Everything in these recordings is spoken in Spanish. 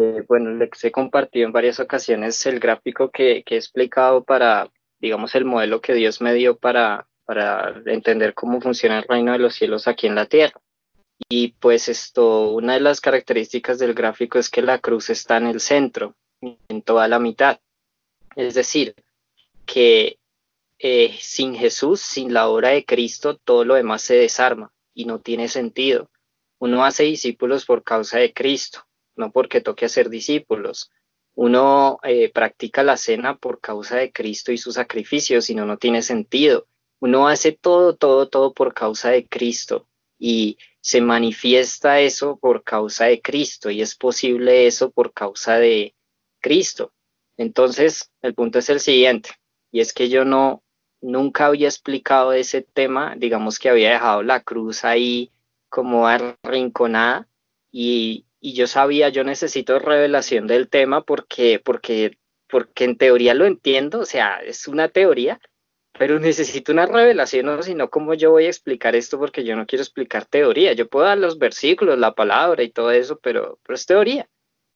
Eh, bueno, les he compartido en varias ocasiones el gráfico que, que, he explicado para, digamos, el modelo que Dios me dio para, para entender cómo funciona el reino de los cielos aquí en la tierra. Y pues esto, una de las características del gráfico es que la cruz está en el centro, en toda la mitad. Es decir, que eh, sin Jesús, sin la obra de Cristo, todo lo demás se desarma y no tiene sentido. Uno hace discípulos por causa de Cristo, no porque toque hacer discípulos. Uno eh, practica la cena por causa de Cristo y su sacrificio, si no, no tiene sentido. Uno hace todo, todo, todo por causa de Cristo y se manifiesta eso por causa de Cristo y es posible eso por causa de Cristo. Entonces, el punto es el siguiente, y es que yo no, nunca había explicado ese tema, digamos que había dejado la cruz ahí como arrinconada y, y yo sabía, yo necesito revelación del tema porque, porque, porque en teoría lo entiendo, o sea, es una teoría, pero necesito una revelación, no, sino cómo yo voy a explicar esto, porque yo no quiero explicar teoría. Yo puedo dar los versículos, la palabra y todo eso, pero, pero es teoría.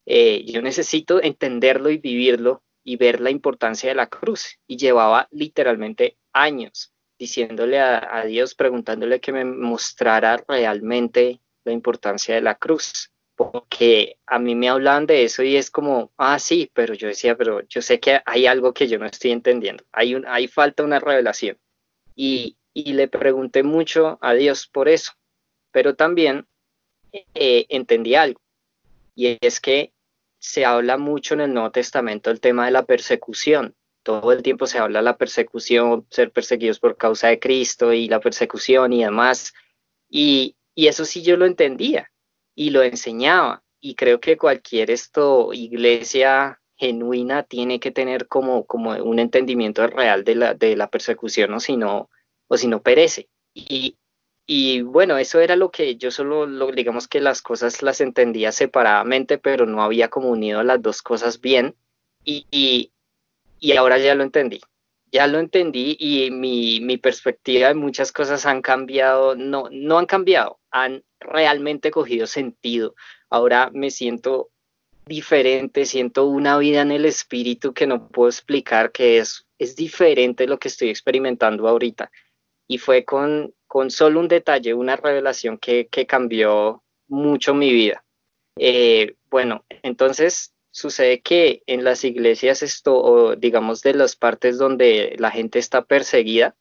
Eh, yo necesito entenderlo y vivirlo y ver la importancia de la cruz. Y llevaba literalmente años diciéndole a, a Dios, preguntándole que me mostrara realmente la importancia de la cruz porque a mí me hablaban de eso y es como, ah, sí, pero yo decía, pero yo sé que hay algo que yo no estoy entendiendo, hay, un, hay falta una revelación. Y, y le pregunté mucho a Dios por eso, pero también eh, entendí algo, y es que se habla mucho en el Nuevo Testamento el tema de la persecución. Todo el tiempo se habla de la persecución, ser perseguidos por causa de Cristo y la persecución y demás. Y, y eso sí yo lo entendía y lo enseñaba. Y creo que cualquier esto, iglesia genuina tiene que tener como, como un entendimiento real de la, de la persecución, o si no, o si no perece. Y, y bueno, eso era lo que yo solo, lo, digamos que las cosas las entendía separadamente, pero no había como unido las dos cosas bien. Y, y, y ahora ya lo entendí. Ya lo entendí y mi, mi perspectiva de muchas cosas han cambiado, no, no han cambiado, han realmente cogido sentido. Ahora me siento diferente, siento una vida en el espíritu que no puedo explicar, que es, es diferente lo que estoy experimentando ahorita. Y fue con, con solo un detalle, una revelación que, que cambió mucho mi vida. Eh, bueno, entonces sucede que en las iglesias esto, o digamos de las partes donde la gente está perseguida,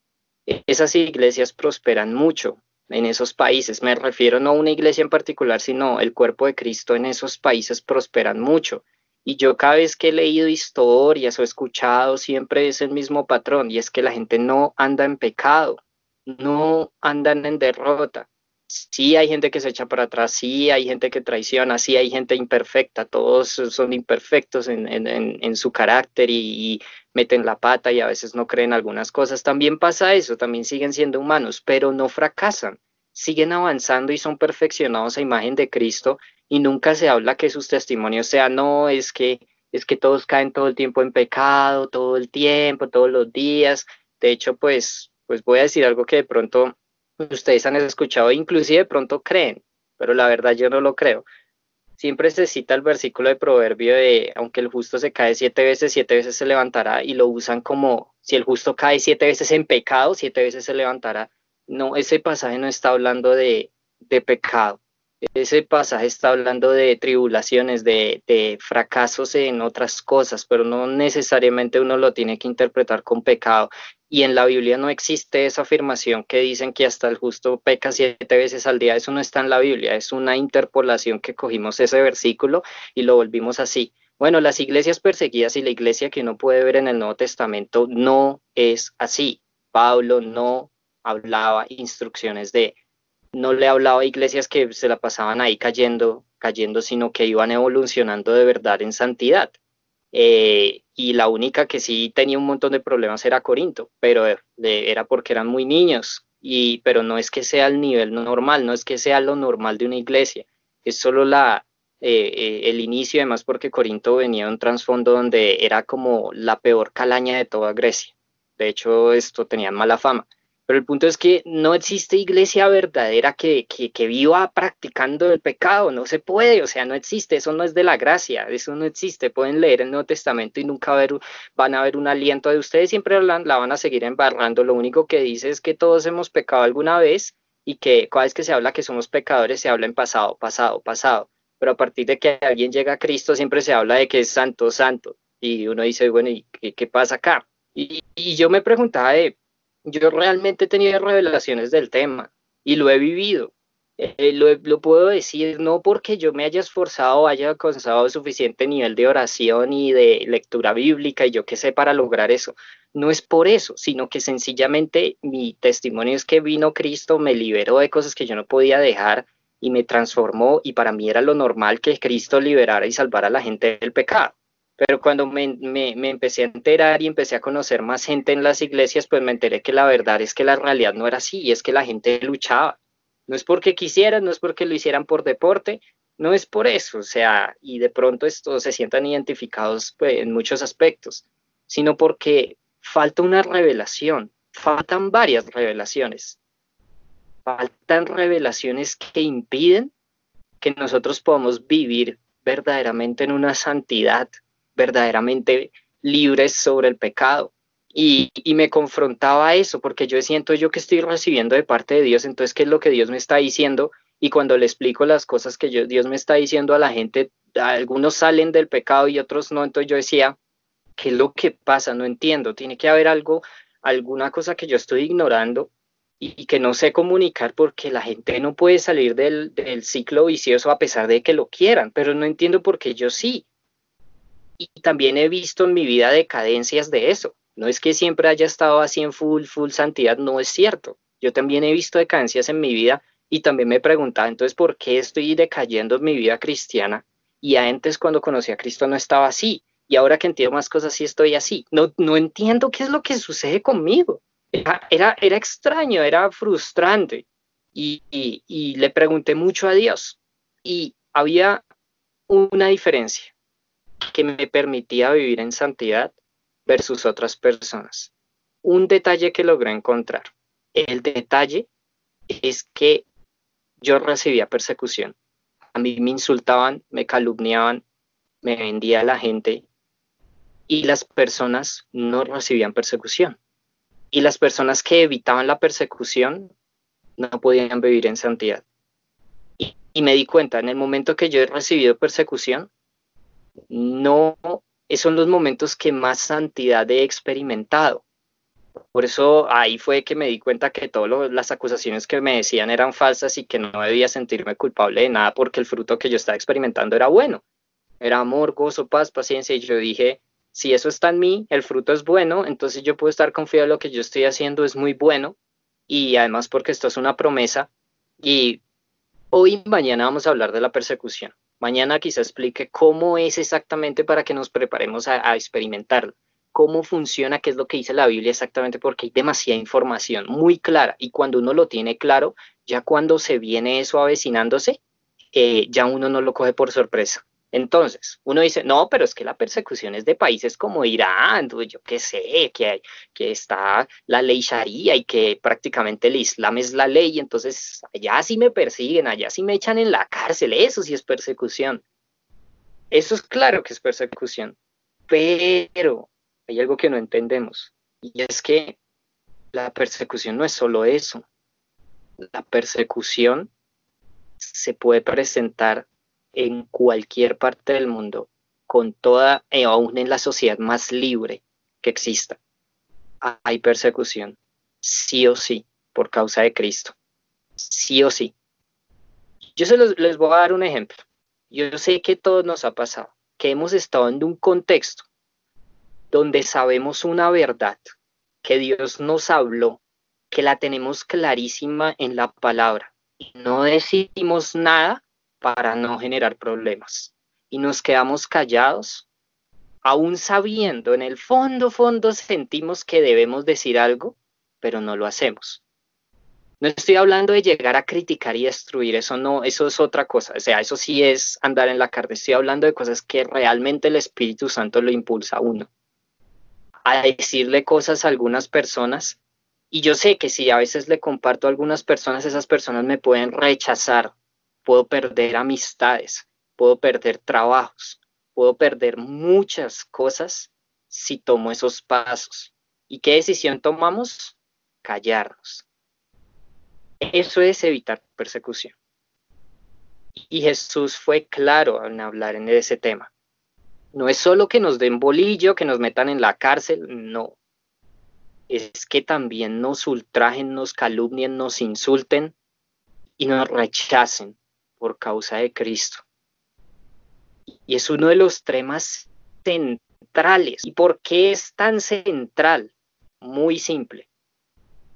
esas iglesias prosperan mucho, en esos países. Me refiero no a una iglesia en particular, sino el cuerpo de Cristo en esos países prosperan mucho. Y yo cada vez que he leído historias o escuchado, siempre es el mismo patrón, y es que la gente no anda en pecado, no andan en derrota. Sí hay gente que se echa para atrás, sí hay gente que traiciona, sí hay gente imperfecta, todos son imperfectos en, en, en su carácter y, y, meten la pata y a veces no creen algunas cosas. También pasa eso, también siguen siendo humanos, pero no fracasan, siguen avanzando y son perfeccionados a imagen de Cristo y nunca se habla que sus testimonios sean, no, es que es que todos caen todo el tiempo en pecado, todo el tiempo, todos los días. De hecho, pues, pues voy a decir algo que de pronto ustedes han escuchado, inclusive de pronto creen, pero la verdad yo no lo creo siempre se cita el versículo de proverbio de, aunque el justo se cae siete veces, siete veces se levantará, y lo usan como, si el justo cae siete veces en pecado, siete veces se levantará. No, ese pasaje no está hablando de, de pecado. Ese pasaje está hablando de tribulaciones, de, fracasos en otras cosas, pero no necesariamente uno lo tiene que interpretar con pecado. Y en la Biblia no existe esa afirmación que dicen que hasta el justo peca siete veces al día. Eso no está en la Biblia, es una interpolación que cogimos ese versículo y lo volvimos así. Bueno, las iglesias perseguidas y la iglesia que uno puede ver en el Nuevo Testamento no es así. Pablo no hablaba instrucciones de no le hablaba a iglesias que se la pasaban ahí cayendo, cayendo, sino que iban evolucionando de verdad en santidad. Eh, y la única que sí tenía un montón de problemas era Corinto, pero era porque eran muy niños, y, pero no es que sea el nivel normal, no es que sea lo normal de una iglesia, es solo eh, eh, el inicio, además porque Corinto venía de un trasfondo donde era como la peor calaña de toda Grecia. De hecho, esto tenía mala fama Pero el punto es que no existe iglesia verdadera que, que, viva practicando el pecado, no se puede, o sea, no existe, eso no es de la gracia, eso no existe. Pueden leer el Nuevo Testamento y nunca ver, van a ver un aliento de ustedes, siempre la, la van a seguir embarrando. Lo único que dice es que todos hemos pecado alguna vez y que cada vez que se habla que somos pecadores se habla en pasado, pasado, pasado. Pero a partir de que alguien llega a Cristo siempre se habla de que es santo, santo. Y uno dice, bueno, ¿y qué, pasa acá? Y, yo me preguntaba, yo realmente he tenido revelaciones del tema y lo he vivido. Eh, lo, puedo decir no porque yo me haya esforzado haya alcanzado suficiente nivel de oración y de lectura bíblica y yo qué sé para lograr eso. No es por eso, sino que sencillamente mi testimonio es que vino Cristo, me liberó de cosas que yo no podía dejar y me transformó y para mí era lo normal que Cristo liberara y salvara a la gente del pecado. Pero cuando me, empecé a enterar y empecé a conocer más gente en las iglesias, pues me enteré que la verdad es que la realidad no era así, y es que la gente luchaba. No es porque quisieran, no es porque lo hicieran por deporte, no es por eso, o sea, y de pronto estos se sientan identificados pues, en muchos aspectos, sino porque falta una revelación, faltan varias revelaciones, faltan revelaciones que impiden que nosotros podamos vivir verdaderamente en una santidad, verdaderamente libres sobre el pecado. Y, me confrontaba a eso, porque yo siento yo que estoy recibiendo de parte de Dios, entonces, ¿qué es lo que Dios me está diciendo? Y cuando le explico las cosas que Dios me está diciendo a la gente, algunos salen del pecado y otros no, entonces yo decía, ¿qué es lo que pasa? No entiendo, tiene que haber algo, alguna cosa que yo estoy ignorando y, que no sé comunicar porque la gente no puede salir del, del ciclo vicioso a pesar de que lo quieran, pero no entiendo por qué yo sí y también he visto en mi vida decadencias de eso. No es que siempre haya estado así en full, full santidad, no es cierto. Yo también he visto decadencias en mi vida y también me he preguntado, entonces, ¿por qué estoy decayendo en mi vida cristiana? Y antes cuando conocí a Cristo no estaba así. Y ahora que entiendo más cosas sí estoy así. No, no entiendo qué es lo que sucede conmigo. Era, era, extraño, era frustrante. Y, y le pregunté mucho a Dios. Y había una diferencia que me permitía vivir en santidad versus otras personas. Un detalle que logré encontrar. El detalle es que yo recibía persecución. A mí me insultaban, me calumniaban, me vendía a la gente y las personas no recibían persecución. Y las personas que evitaban la persecución no podían vivir en santidad. Y, me di cuenta, en el momento que yo he recibido persecución, no son los momentos que más santidad he experimentado. Por eso ahí fue que me di cuenta que todas las acusaciones que me decían eran falsas y que no debía sentirme culpable de nada porque el fruto que yo estaba experimentando era bueno. Era amor, gozo, paz, paciencia. Y yo dije, si eso está en mí, el fruto es bueno, entonces yo puedo estar confiado en lo que yo estoy haciendo es muy bueno. Y además porque esto es una promesa. Y hoy y mañana vamos a hablar de la persecución. Mañana quizá explique cómo es exactamente para que nos preparemos a, experimentarlo, cómo funciona, qué es lo que dice la Biblia exactamente, porque hay demasiada información muy clara y cuando uno lo tiene claro, ya cuando se viene eso avecinándose, eh, ya uno no lo coge por sorpresa. Entonces, uno dice, no, pero es que la persecución es de países como Irán, yo qué sé, que, que está la ley Sharia y que prácticamente el Islam es la ley, entonces allá sí me persiguen, allá sí me echan en la cárcel, eso sí es persecución. Eso es claro que es persecución, pero hay algo que no entendemos y es que la persecución no es solo eso. La persecución se puede presentar en cualquier parte del mundo, con toda, eh, aún en la sociedad más libre que exista, hay persecución, sí o sí, por causa de Cristo, sí o sí. Yo se les voy a dar un ejemplo. Yo sé que todo nos ha pasado, que hemos estado en un contexto donde sabemos una verdad, que Dios nos habló, que la tenemos clarísima en la palabra. Y no decimos nada para no generar problemas. Y nos quedamos callados, aún sabiendo, en el fondo, fondo sentimos que debemos decir algo, pero no lo hacemos. No estoy hablando de llegar a criticar y destruir, eso no, eso es otra cosa, o sea, eso sí es andar en la carne, estoy hablando de cosas que realmente el Espíritu Santo lo impulsa a uno. A decirle cosas a algunas personas Y yo sé que si a veces le comparto a algunas personas, esas personas me pueden rechazar, puedo perder amistades, puedo perder trabajos, puedo perder muchas cosas si tomo esos pasos. ¿Y qué decisión tomamos? Callarnos. Eso es evitar persecución. Y Jesús fue claro en hablar en ese tema. No es solo que nos den bolillo, que nos metan en la cárcel, no. Es que también nos ultrajen, nos calumnien, nos insulten y nos rechacen por causa de Cristo. Y es uno de los temas centrales. ¿Y por qué es tan central? Muy simple.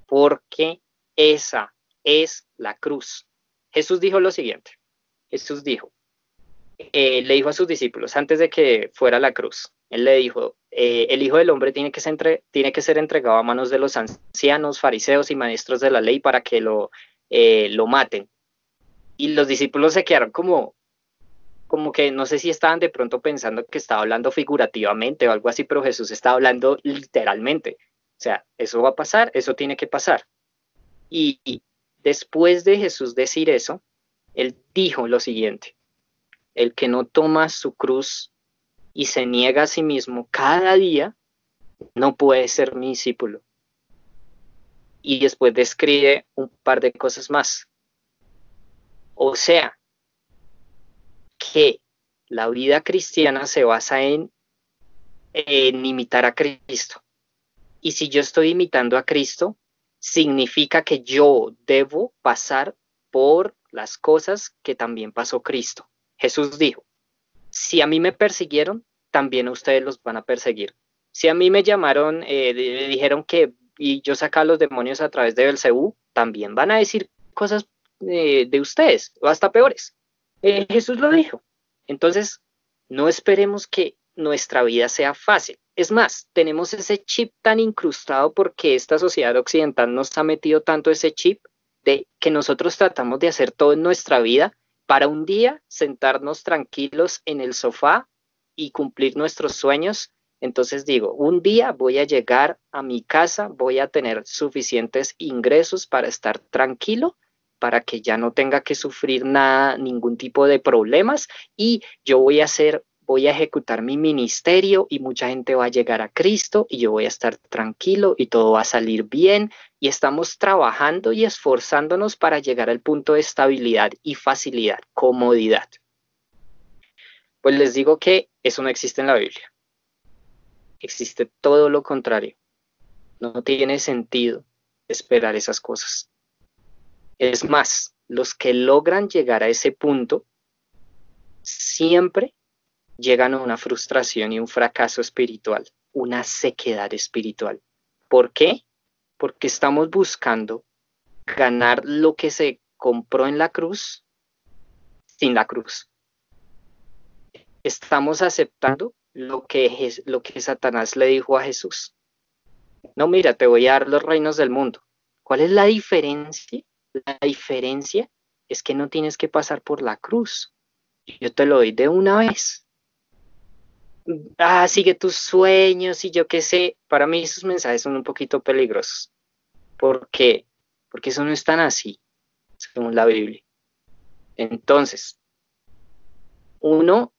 Porque esa es la cruz. Jesús dijo lo siguiente. Jesús dijo, eh, le dijo a sus discípulos antes de que fuera la cruz, él le dijo, eh, el Hijo del Hombre tiene que, ser entregado a manos de los ancianos, fariseos y maestros de la ley para que lo, eh, lo maten. Y los discípulos se quedaron como, como que no sé si estaban de pronto pensando que estaba hablando figurativamente o algo así, pero Jesús estaba hablando literalmente. O sea, eso va a pasar, eso tiene que pasar. y después de Jesús decir eso, él dijo lo siguiente, el que no toma su cruz y se niega a sí mismo cada día, no puede ser mi discípulo. Y después describe un par de cosas más. O sea, que la vida cristiana se basa en, imitar a Cristo. Y si yo estoy imitando a Cristo, significa que yo debo pasar por las cosas que también pasó Cristo. Jesús dijo, si a mí me persiguieron, también ustedes los van a perseguir. Si a mí me llamaron, eh, dijeron que y yo saca los demonios a través de Belcebú, también van a decir cosas de ustedes, o hasta peores. Eh, Jesús lo dijo. Entonces, no esperemos que nuestra vida sea fácil. Es más, tenemos ese chip tan incrustado porque esta sociedad occidental nos ha metido tanto ese chip de que nosotros tratamos de hacer todo en nuestra vida para un día sentarnos tranquilos en el sofá y cumplir nuestros sueños. Entonces digo, un día voy a llegar a mi casa, voy a tener suficientes ingresos para estar tranquilo, para que ya no tenga que sufrir nada, ningún tipo de problemas y yo voy a ser voy a ejecutar mi ministerio y mucha gente va a llegar a Cristo y yo voy a estar tranquilo y todo va a salir bien y estamos trabajando y esforzándonos para llegar al punto de estabilidad y facilidad, comodidad. Pues les digo que eso no existe en la Biblia. Existe todo lo contrario. No tiene sentido esperar esas cosas. Es más, los que logran llegar a ese punto siempre llegan a una frustración y un fracaso espiritual, una sequedad espiritual. ¿Por qué? Porque estamos buscando ganar lo que se compró en la cruz sin la cruz. Estamos aceptando lo que, lo que Satanás le dijo a Jesús. No, mira, te voy a dar los reinos del mundo. ¿Cuál es la diferencia? La diferencia es que no tienes que pasar por la cruz. Yo te lo doy de una vez ah, sigue tus sueños y yo qué sé, para mí esos mensajes son un poquito peligrosos. ¿Por qué? Porque eso no es tan así, según la Biblia. Entonces, uno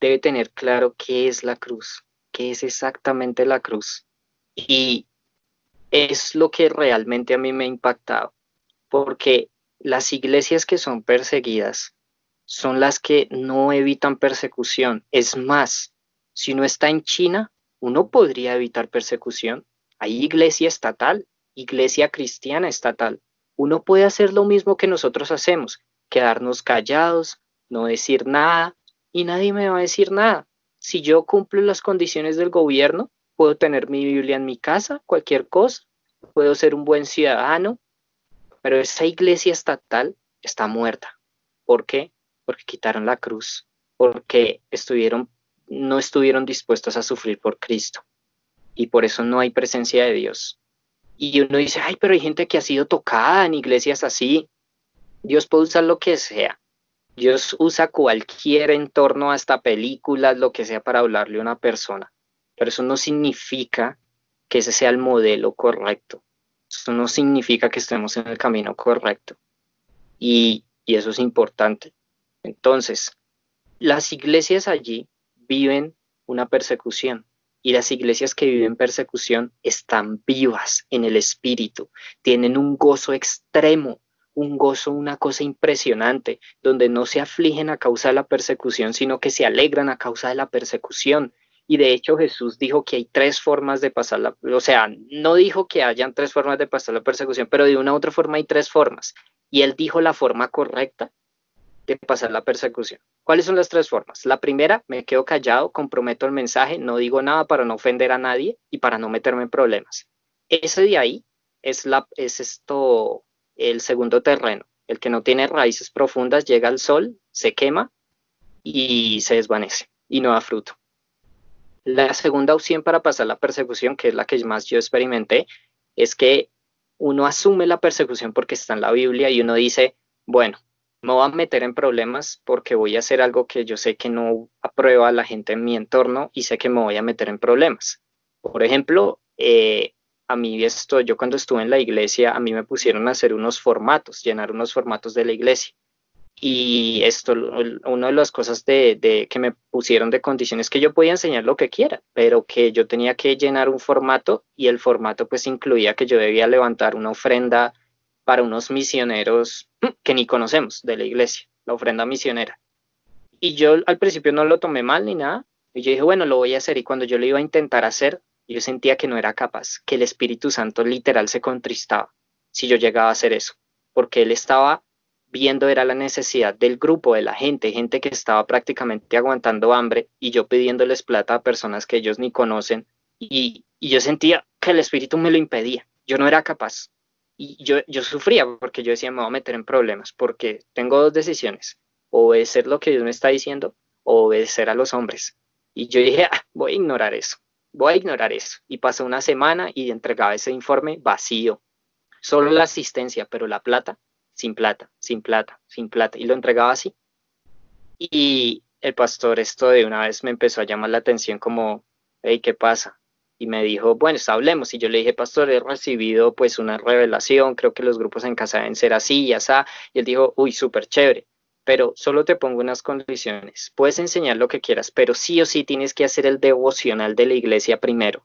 debe tener claro qué es la cruz, qué es exactamente la cruz. Y es lo que realmente a mí me ha impactado, porque las iglesias que son perseguidas son las que no evitan persecución. Es más, si uno está en China, uno podría evitar persecución. Hay iglesia estatal, iglesia cristiana estatal. Uno puede hacer lo mismo que nosotros hacemos, quedarnos callados, no decir nada, y nadie me va a decir nada. Si yo cumplo las condiciones del gobierno, puedo tener mi Biblia en mi casa, cualquier cosa, puedo ser un buen ciudadano, pero esa iglesia estatal está muerta. ¿Por qué? Porque quitaron la cruz, porque no estuvieron dispuestos a sufrir por Cristo. Y por eso no hay presencia de Dios. Y uno dice, ay, pero hay gente que ha sido tocada en iglesias así. Dios puede usar lo que sea. Dios usa cualquier entorno, hasta películas, lo que sea, para hablarle a una persona. Pero eso no significa que ese sea el modelo correcto. No significa que estemos en el camino correcto. Y, y eso es importante. Entonces, las iglesias allí viven una persecución y las iglesias que viven persecución están vivas en el espíritu, tienen un gozo extremo, un gozo, una cosa impresionante, donde no se afligen a causa de la persecución, sino que se alegran a causa de la persecución. Y de hecho Jesús dijo que hay tres formas de pasar la, o sea, no dijo que hayan tres formas de pasar la persecución, pero de una u otra forma hay tres formas. Y él dijo la forma correcta de pasar la persecución. ¿Cuáles son las tres formas? La primera, me quedo callado, comprometo el mensaje, no digo nada para no ofender a nadie y para no meterme en problemas. Ese de ahí es, la, es esto, el segundo terreno. El que no tiene raíces profundas llega al sol, se quema y se desvanece y no da fruto. La segunda opción para pasar la persecución, que es la que más yo experimenté, es que uno asume la persecución porque está en la Biblia y uno dice, bueno, me voy a meter en problemas porque voy a hacer algo que yo sé que no aprueba la gente en mi entorno y sé que me voy a meter en problemas. Por ejemplo, eh, a mí esto, yo cuando estuve en la iglesia, a mí me pusieron a hacer unos formatos, llenar unos formatos de la iglesia. Y esto, una de las cosas de, que me pusieron de condiciones que yo podía enseñar lo que quiera, pero que yo tenía que llenar un formato y el formato pues incluía que yo debía levantar una ofrenda para unos misioneros que ni conocemos de la iglesia, la ofrenda misionera. Y yo al principio no lo tomé mal ni nada, y yo dije, bueno, lo voy a hacer. Y cuando yo lo iba a intentar hacer, yo sentía que no era capaz, que el Espíritu Santo literal se contristaba si yo llegaba a hacer eso, porque él estaba viendo era la necesidad del grupo, de la gente, gente que estaba prácticamente aguantando hambre y yo pidiéndoles plata a personas que ellos ni conocen. Y, yo sentía que el espíritu me lo impedía, yo no era capaz. Y yo, yo sufría porque yo decía me voy a meter en problemas porque tengo dos decisiones, obedecer lo que Dios me está diciendo o obedecer a los hombres y yo dije ah, voy a ignorar eso, voy a ignorar eso y pasó una semana y entregaba ese informe vacío, solo la asistencia, pero la plata sin plata, sin plata, sin plata, y lo entregaba así. Y el pastor esto de una vez me empezó a llamar la atención como, hey, ¿qué pasa? Y me dijo, bueno, hablemos. Y yo le dije, pastor, he recibido pues una revelación, creo que los grupos en casa deben ser así y así. Y él dijo, uy, súper chévere, pero solo te pongo unas condiciones. Puedes enseñar lo que quieras, pero sí o sí tienes que hacer el devocional de la iglesia primero.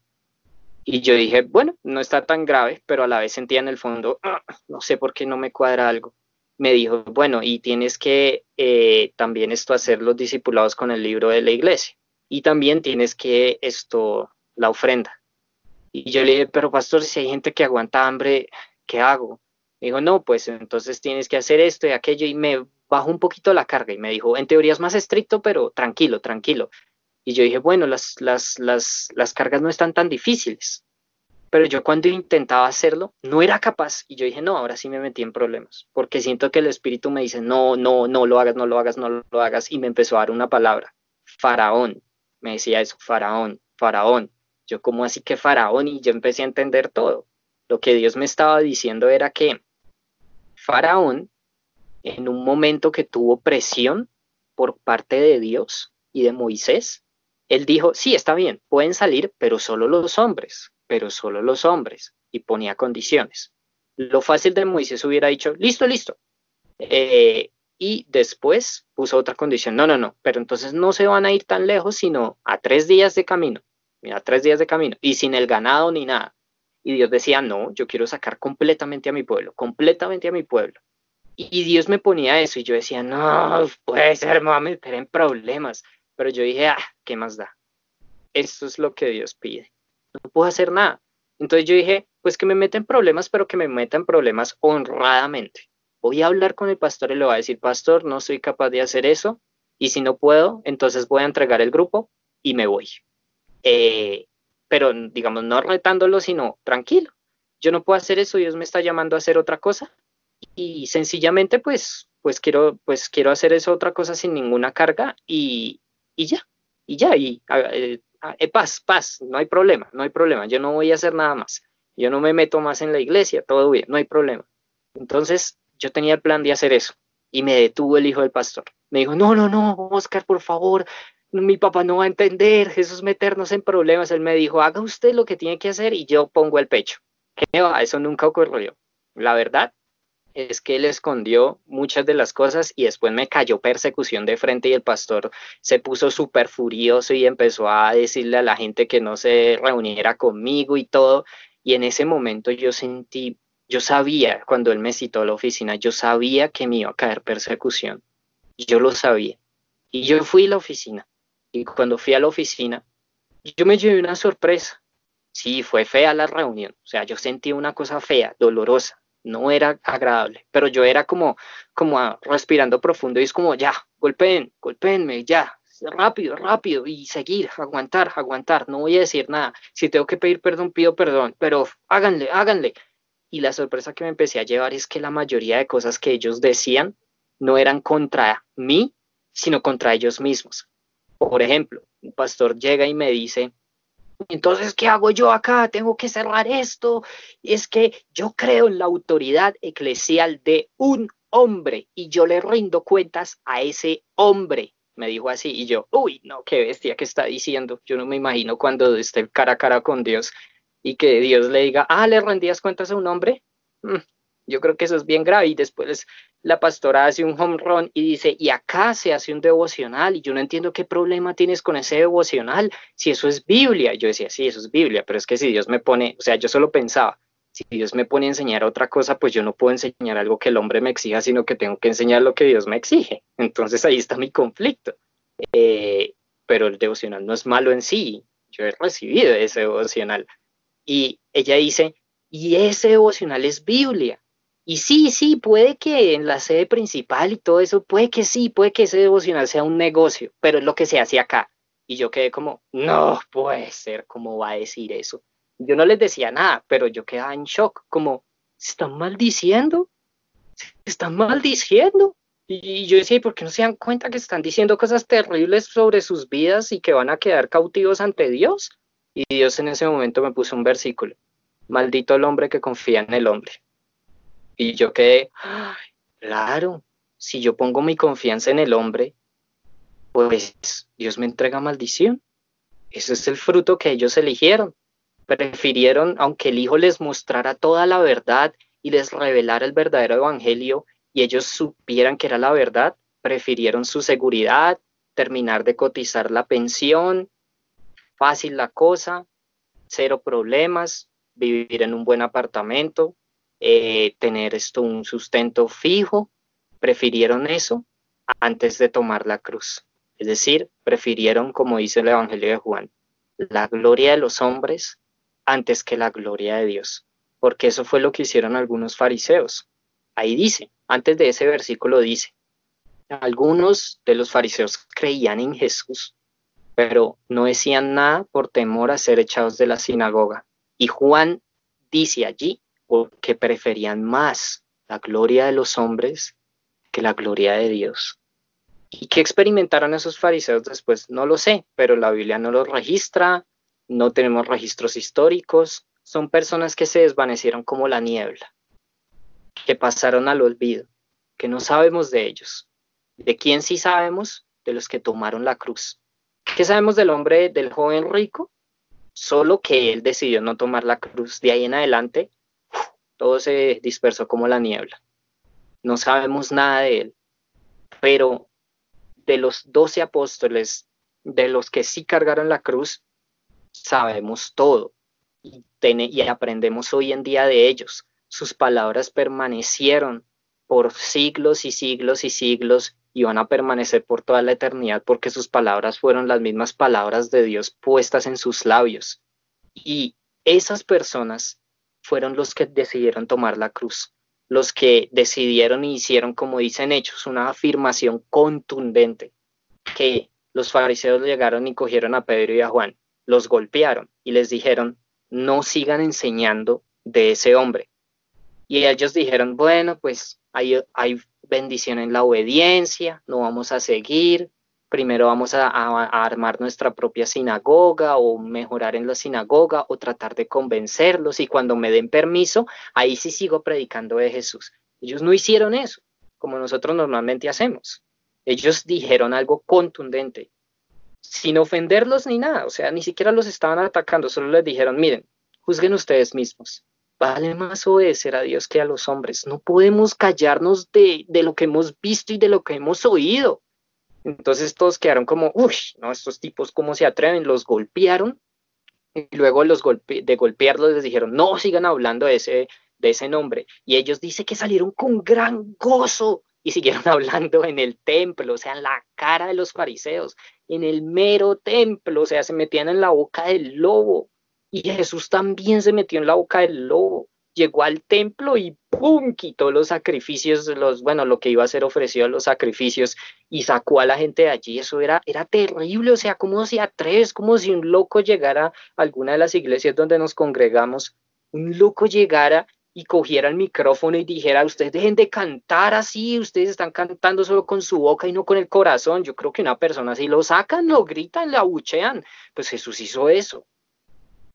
Y yo dije, bueno, no está tan grave, pero a la vez sentía en el fondo, ah, no sé por qué no me cuadra algo. Me dijo, bueno, y tienes que eh, también esto hacer los discipulados con el libro de la iglesia. Y también tienes que esto, la ofrenda. Y yo le dije, pero pastor, si hay gente que aguanta hambre, ¿qué hago? Me dijo, no, pues entonces tienes que hacer esto y aquello. Y me bajó un poquito la carga y me dijo, en teoría es más estricto, pero tranquilo, tranquilo. Y yo dije, bueno, las, las, las, las cargas no están tan difíciles. Pero yo cuando intentaba hacerlo, no era capaz. Y yo dije, no, ahora sí me metí en problemas. Porque siento que el espíritu me dice, no, no, no lo hagas, no lo hagas, no lo hagas. Y me empezó a dar una palabra, faraón. Me decía eso, faraón, faraón. Yo, como así que faraón? Y yo empecé a entender todo. Lo que Dios me estaba diciendo era que faraón, en un momento que tuvo presión por parte de Dios y de Moisés, él dijo, sí, está bien, pueden salir, pero solo los hombres, pero solo los hombres, y ponía condiciones. Lo fácil de Moisés hubiera dicho, listo, listo. Eh, y después puso otra condición, no, no, no, pero entonces no se van a ir tan lejos, sino a tres días de camino, mira, tres días de camino, y sin el ganado ni nada. Y Dios decía, no, yo quiero sacar completamente a mi pueblo, completamente a mi pueblo. Y Dios me ponía eso y yo decía, no, puede ser, a meter en problemas. Pero yo dije, ah, ¿qué más da? Esto es lo que Dios pide. No puedo hacer nada. Entonces yo dije, pues que me meten problemas, pero que me metan problemas honradamente. Voy a hablar con el pastor y le voy a decir, pastor, no soy capaz de hacer eso. Y si no puedo, entonces voy a entregar el grupo y me voy. Eh, pero digamos, no retándolo, sino tranquilo. Yo no puedo hacer eso, Dios me está llamando a hacer otra cosa. Y sencillamente, pues, pues quiero, pues quiero hacer eso otra cosa sin ninguna carga y, y ya, y ya, y eh, eh, paz, paz, no hay problema, no hay problema, yo no voy a hacer nada más, yo no me meto más en la iglesia, todo bien, no hay problema. Entonces yo tenía el plan de hacer eso y me detuvo el hijo del pastor. Me dijo, no, no, no, Oscar, por favor, mi papá no va a entender, es meternos en problemas. Él me dijo, haga usted lo que tiene que hacer y yo pongo el pecho. ¿Qué va? Eso nunca ocurrió. La verdad es que él escondió muchas de las cosas y después me cayó persecución de frente y el pastor se puso súper furioso y empezó a decirle a la gente que no se reuniera conmigo y todo. Y en ese momento yo sentí, yo sabía, cuando él me citó a la oficina, yo sabía que me iba a caer persecución. Yo lo sabía. Y yo fui a la oficina. Y cuando fui a la oficina, yo me llevé una sorpresa. Sí, fue fea la reunión. O sea, yo sentí una cosa fea, dolorosa no era agradable, pero yo era como, como respirando profundo y es como, ya, golpeen, golpeenme, ya, rápido, rápido y seguir, aguantar, aguantar, no voy a decir nada, si tengo que pedir perdón, pido perdón, pero háganle, háganle. Y la sorpresa que me empecé a llevar es que la mayoría de cosas que ellos decían no eran contra mí, sino contra ellos mismos. Por ejemplo, un pastor llega y me dice, entonces, ¿qué hago yo acá? Tengo que cerrar esto. Es que yo creo en la autoridad eclesial de un hombre y yo le rindo cuentas a ese hombre. Me dijo así y yo, uy, no, qué bestia que está diciendo. Yo no me imagino cuando esté cara a cara con Dios y que Dios le diga, ah, ¿le rendías cuentas a un hombre? Mm, yo creo que eso es bien grave y después la pastora hace un home run y dice, y acá se hace un devocional y yo no entiendo qué problema tienes con ese devocional, si eso es Biblia. Yo decía, sí, eso es Biblia, pero es que si Dios me pone, o sea, yo solo pensaba, si Dios me pone a enseñar otra cosa, pues yo no puedo enseñar algo que el hombre me exija, sino que tengo que enseñar lo que Dios me exige. Entonces ahí está mi conflicto. Eh, pero el devocional no es malo en sí, yo he recibido ese devocional. Y ella dice, y ese devocional es Biblia. Y sí, sí, puede que en la sede principal y todo eso, puede que sí, puede que ese devocional sea un negocio, pero es lo que se hace acá. Y yo quedé como, no puede ser, ¿cómo va a decir eso? Yo no les decía nada, pero yo quedaba en shock, como, ¿se están maldiciendo? ¿Se están maldiciendo? Y yo decía, ¿por qué no se dan cuenta que están diciendo cosas terribles sobre sus vidas y que van a quedar cautivos ante Dios? Y Dios en ese momento me puso un versículo, maldito el hombre que confía en el hombre. Y yo quedé, claro, si yo pongo mi confianza en el hombre, pues Dios me entrega maldición. Ese es el fruto que ellos eligieron. Prefirieron, aunque el Hijo les mostrara toda la verdad y les revelara el verdadero evangelio y ellos supieran que era la verdad, prefirieron su seguridad, terminar de cotizar la pensión, fácil la cosa, cero problemas, vivir en un buen apartamento, eh, tener esto un sustento fijo, prefirieron eso antes de tomar la cruz. Es decir, prefirieron, como dice el Evangelio de Juan, la gloria de los hombres antes que la gloria de Dios, porque eso fue lo que hicieron algunos fariseos. Ahí dice, antes de ese versículo dice, algunos de los fariseos creían en Jesús, pero no decían nada por temor a ser echados de la sinagoga. Y Juan dice allí porque preferían más la gloria de los hombres que la gloria de Dios. ¿Y qué experimentaron esos fariseos después? No lo sé, pero la Biblia no lo registra, no tenemos registros históricos, son personas que se desvanecieron como la niebla, que pasaron al olvido, que no sabemos de ellos. ¿De quién sí sabemos? De los que tomaron la cruz. ¿Qué sabemos del hombre, del joven rico? Solo que él decidió no tomar la cruz. De ahí en adelante, todo se dispersó como la niebla. No sabemos nada de él, pero de los doce apóstoles, de los que sí cargaron la cruz, sabemos todo y, y aprendemos hoy en día de ellos. Sus palabras permanecieron por siglos y siglos y siglos y van a permanecer por toda la eternidad porque sus palabras fueron las mismas palabras de Dios puestas en sus labios. Y esas personas fueron los que decidieron tomar la cruz, los que decidieron y hicieron, como dicen hechos, una afirmación contundente, que los fariseos llegaron y cogieron a Pedro y a Juan, los golpearon y les dijeron, no sigan enseñando de ese hombre. Y ellos dijeron, bueno, pues hay bendición en la obediencia, no vamos a seguir, primero vamos a, armar nuestra propia sinagoga o mejorar en la sinagoga o tratar de convencerlos y cuando me den permiso, ahí sí sigo predicando de Jesús. Ellos no hicieron eso, como nosotros normalmente hacemos. Ellos dijeron algo contundente, sin ofenderlos ni nada, o sea, ni siquiera los estaban atacando, solo les dijeron, miren, juzguen ustedes mismos. vale más obedecer a Dios que a los hombres. No podemos callarnos de, de lo que hemos visto y de lo que hemos oído. Entonces todos quedaron como, uy, no, estos tipos cómo se atreven, los golpearon y luego los de golpearlos les dijeron, no sigan hablando de ese, de ese nombre. Y ellos dicen que salieron con gran gozo y siguieron hablando en el templo, o sea, en la cara de los fariseos, en el mero templo, o sea, se metían en la boca del lobo. Y Jesús también se metió en la boca del lobo. Llegó al templo y ¡pum! quitó los sacrificios, los, bueno, lo que iba a ser ofrecido a los sacrificios y sacó a la gente de allí. Eso era, era terrible, o sea, como si a tres, como si un loco llegara a alguna de las iglesias donde nos congregamos, un loco llegara y cogiera el micrófono y dijera, ustedes dejen de cantar así, ustedes están cantando solo con su boca y no con el corazón. Yo creo que una persona así lo sacan, lo gritan, lo abuchean. Pues Jesús hizo eso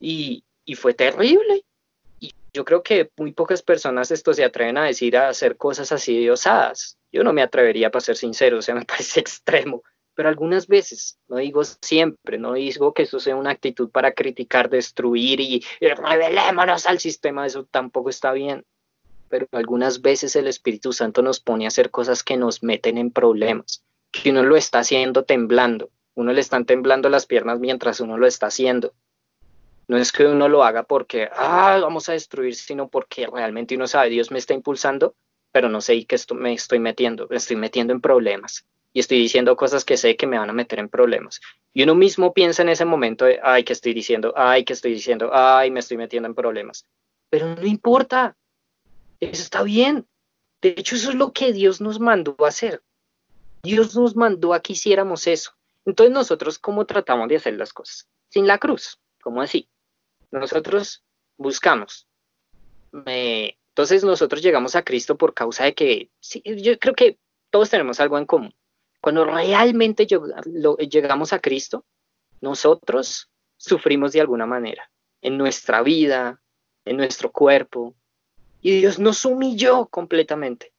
y, fue terrible. Yo creo que muy pocas personas esto se atreven a decir, a hacer cosas así de osadas. Yo no me atrevería, para ser sincero, o sea, me parece extremo. Pero algunas veces, no digo siempre, no digo que eso sea una actitud para criticar, destruir y, y revelémonos al sistema, eso tampoco está bien. Pero algunas veces el Espíritu Santo nos pone a hacer cosas que nos meten en problemas, que uno lo está haciendo temblando, uno le están temblando las piernas mientras uno lo está haciendo. No es que uno lo haga porque, ah, vamos a destruir, sino porque realmente uno sabe, Dios me está impulsando, pero no sé qué esto me estoy metiendo, me estoy metiendo en problemas y estoy diciendo cosas que sé que me van a meter en problemas. Y uno mismo piensa en ese momento, de, ay, que estoy diciendo, ay, que estoy diciendo, ay, me estoy metiendo en problemas. Pero no importa, eso está bien. De hecho, eso es lo que Dios nos mandó hacer. Dios nos mandó a que hiciéramos eso. Entonces nosotros, ¿cómo tratamos de hacer las cosas? Sin la cruz, ¿cómo así? Nosotros buscamos. entonces nosotros llegamos a Cristo por causa de que, yo creo que todos tenemos algo en común. Cuando realmente llegamos a Cristo, nosotros sufrimos de alguna manera, en nuestra vida, en nuestro cuerpo, y Dios nos humilló completamente,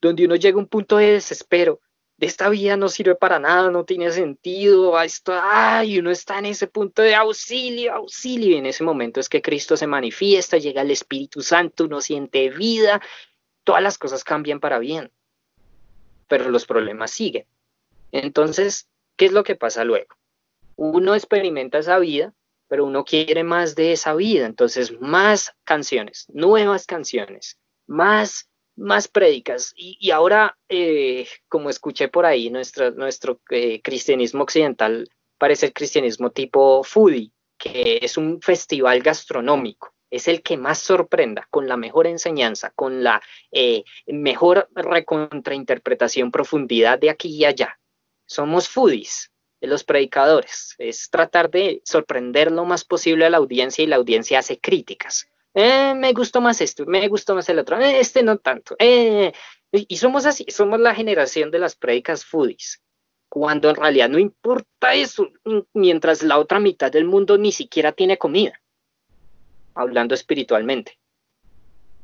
donde uno llega a un punto de desespero, esta vida no sirve para nada, no tiene sentido, esto, ay, uno está en ese punto de auxilio, auxilio, y en ese momento es que Cristo se manifiesta, llega el Espíritu Santo, uno siente vida, todas las cosas cambian para bien, pero los problemas siguen. Entonces, ¿qué es lo que pasa luego? Uno experimenta esa vida, pero uno quiere más de esa vida, entonces más canciones, nuevas canciones, más más prédicas. Y, ahora, eh, como escuché por ahí, nuestro, nuestro eh, cristianismo occidental parece el cristianismo tipo foodie, que es un festival gastronómico. Es el que más sorprenda, con la mejor enseñanza, con la eh, mejor recontrainterpretación, profundidad de aquí y allá. Somos foodies, los predicadores. Es tratar de sorprender lo más posible a la audiencia y la audiencia hace críticas eh, me gustó más esto, me gustó más el otro, eh, este no tanto. Eh, y somos así, somos la generación de las prédicas foodies, cuando en realidad no importa eso, mientras la otra mitad del mundo ni siquiera tiene comida, hablando espiritualmente.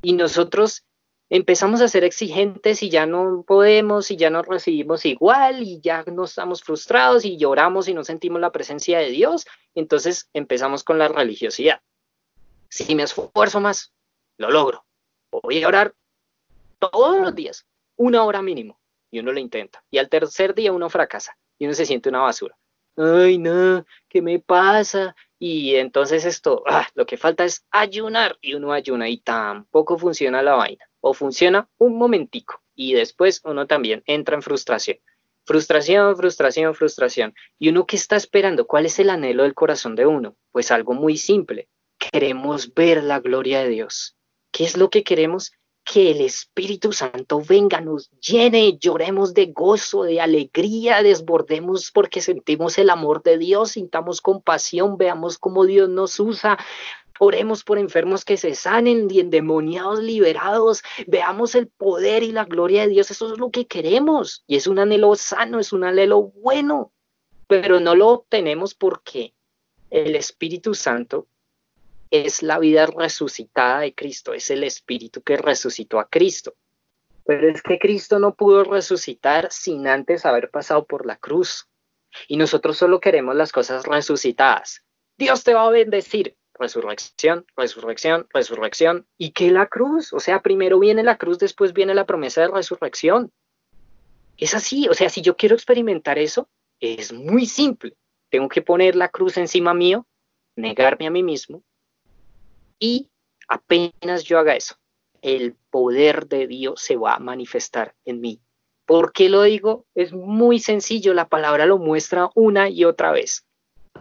Y nosotros empezamos a ser exigentes y ya no podemos y ya no recibimos igual y ya nos estamos frustrados y lloramos y no sentimos la presencia de Dios, entonces empezamos con la religiosidad. Si me esfuerzo más, lo logro. Voy a orar todos los días, una hora mínimo, y uno lo intenta. Y al tercer día uno fracasa y uno se siente una basura. Ay, no, ¿qué me pasa? Y entonces esto, ah, lo que falta es ayunar y uno ayuna y tampoco funciona la vaina. O funciona un momentico y después uno también entra en frustración. Frustración, frustración, frustración. ¿Y uno qué está esperando? ¿Cuál es el anhelo del corazón de uno? Pues algo muy simple, queremos ver la gloria de Dios. ¿Qué es lo que queremos? Que el Espíritu Santo venga, nos llene, lloremos de gozo, de alegría, desbordemos porque sentimos el amor de Dios, sintamos compasión, veamos cómo Dios nos usa, Oremos por enfermos que se sanen y endemoniados liberados. Veamos el poder y la gloria de Dios. Eso es lo que queremos. Y es un anhelo sano, es un anhelo bueno. Pero no lo obtenemos porque el Espíritu Santo es la vida resucitada de Cristo, es el Espíritu que resucitó a Cristo. Pero es que Cristo no pudo resucitar sin antes haber pasado por la cruz. Y nosotros solo queremos las cosas resucitadas. Dios te va a bendecir. resurrección, resurrección, resurrección. ¿Y qué la cruz? O sea, primero viene la cruz, después viene la promesa de resurrección. Es así, o sea, si yo quiero experimentar eso, es muy simple. Tengo que poner la cruz encima mío, negarme a mí mismo, y apenas yo haga eso, el poder de Dios se va a manifestar en mí. ¿Por qué lo digo? Es muy sencillo, la palabra lo muestra una y otra vez.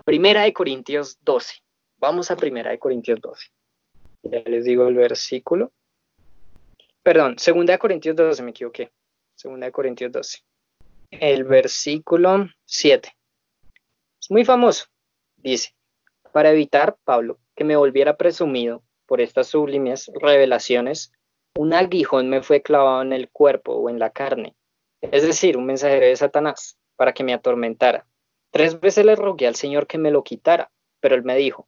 Primera de Corintios 12. Vamos a Primera de Corintios 12. Ya les digo el versículo. Perdón, Segunda de Corintios 12, me equivoqué. Segunda de Corintios 12. El versículo 7. Es muy famoso. Dice, para evitar, Pablo, que me volviera presumido por estas sublimes revelaciones, un aguijón me fue clavado en el cuerpo o en la carne, es decir, un mensajero de Satanás, para que me atormentara. Tres veces le rogué al Señor que me lo quitara, pero él me dijo,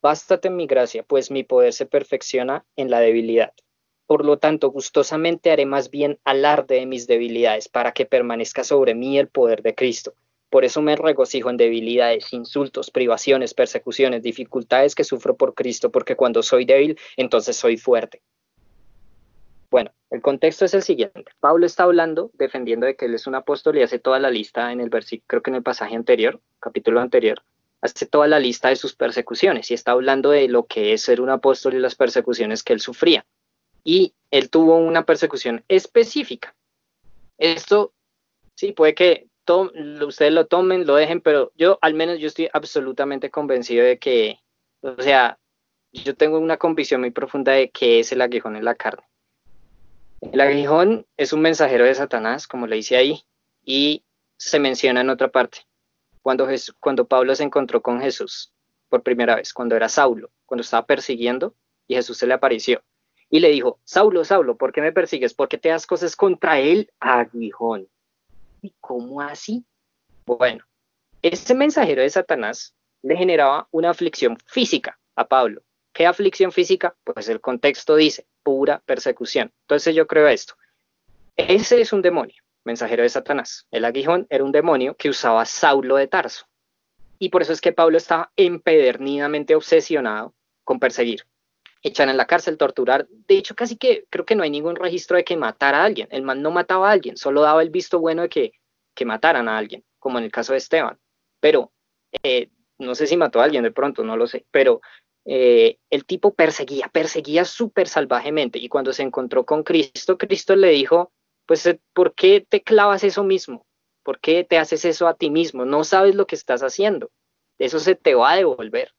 Bástate mi gracia, pues mi poder se perfecciona en la debilidad. Por lo tanto, gustosamente haré más bien alarde de mis debilidades, para que permanezca sobre mí el poder de Cristo. Por eso me regocijo en debilidades, insultos, privaciones, persecuciones, dificultades que sufro por Cristo, porque cuando soy débil, entonces soy fuerte. Bueno, el contexto es el siguiente. Pablo está hablando, defendiendo de que él es un apóstol y hace toda la lista en el versículo, creo que en el pasaje anterior, capítulo anterior, hace toda la lista de sus persecuciones y está hablando de lo que es ser un apóstol y las persecuciones que él sufría. Y él tuvo una persecución específica. Esto, sí, puede que ustedes lo tomen, lo dejen, pero yo al menos yo estoy absolutamente convencido de que, o sea, yo tengo una convicción muy profunda de que es el aguijón en la carne. El aguijón es un mensajero de Satanás, como le dice ahí, y se menciona en otra parte, cuando, cuando Pablo se encontró con Jesús por primera vez, cuando era Saulo, cuando estaba persiguiendo y Jesús se le apareció y le dijo, Saulo, Saulo, ¿por qué me persigues? ¿Por qué te das cosas contra él, aguijón? ¿Y cómo así? Bueno, este mensajero de Satanás le generaba una aflicción física a Pablo. ¿Qué aflicción física? Pues el contexto dice, pura persecución. Entonces yo creo esto. Ese es un demonio, mensajero de Satanás. El aguijón era un demonio que usaba Saulo de Tarso. Y por eso es que Pablo estaba empedernidamente obsesionado con perseguir. Echar en la cárcel, torturar. De hecho, casi que creo que no hay ningún registro de que matara a alguien. El man no mataba a alguien, solo daba el visto bueno de que, que mataran a alguien, como en el caso de Esteban. Pero eh, no sé si mató a alguien de pronto, no lo sé. Pero eh, el tipo perseguía, perseguía súper salvajemente. Y cuando se encontró con Cristo, Cristo le dijo, pues, eh, ¿por qué te clavas eso mismo? ¿Por qué te haces eso a ti mismo? No sabes lo que estás haciendo. Eso se te va a devolver.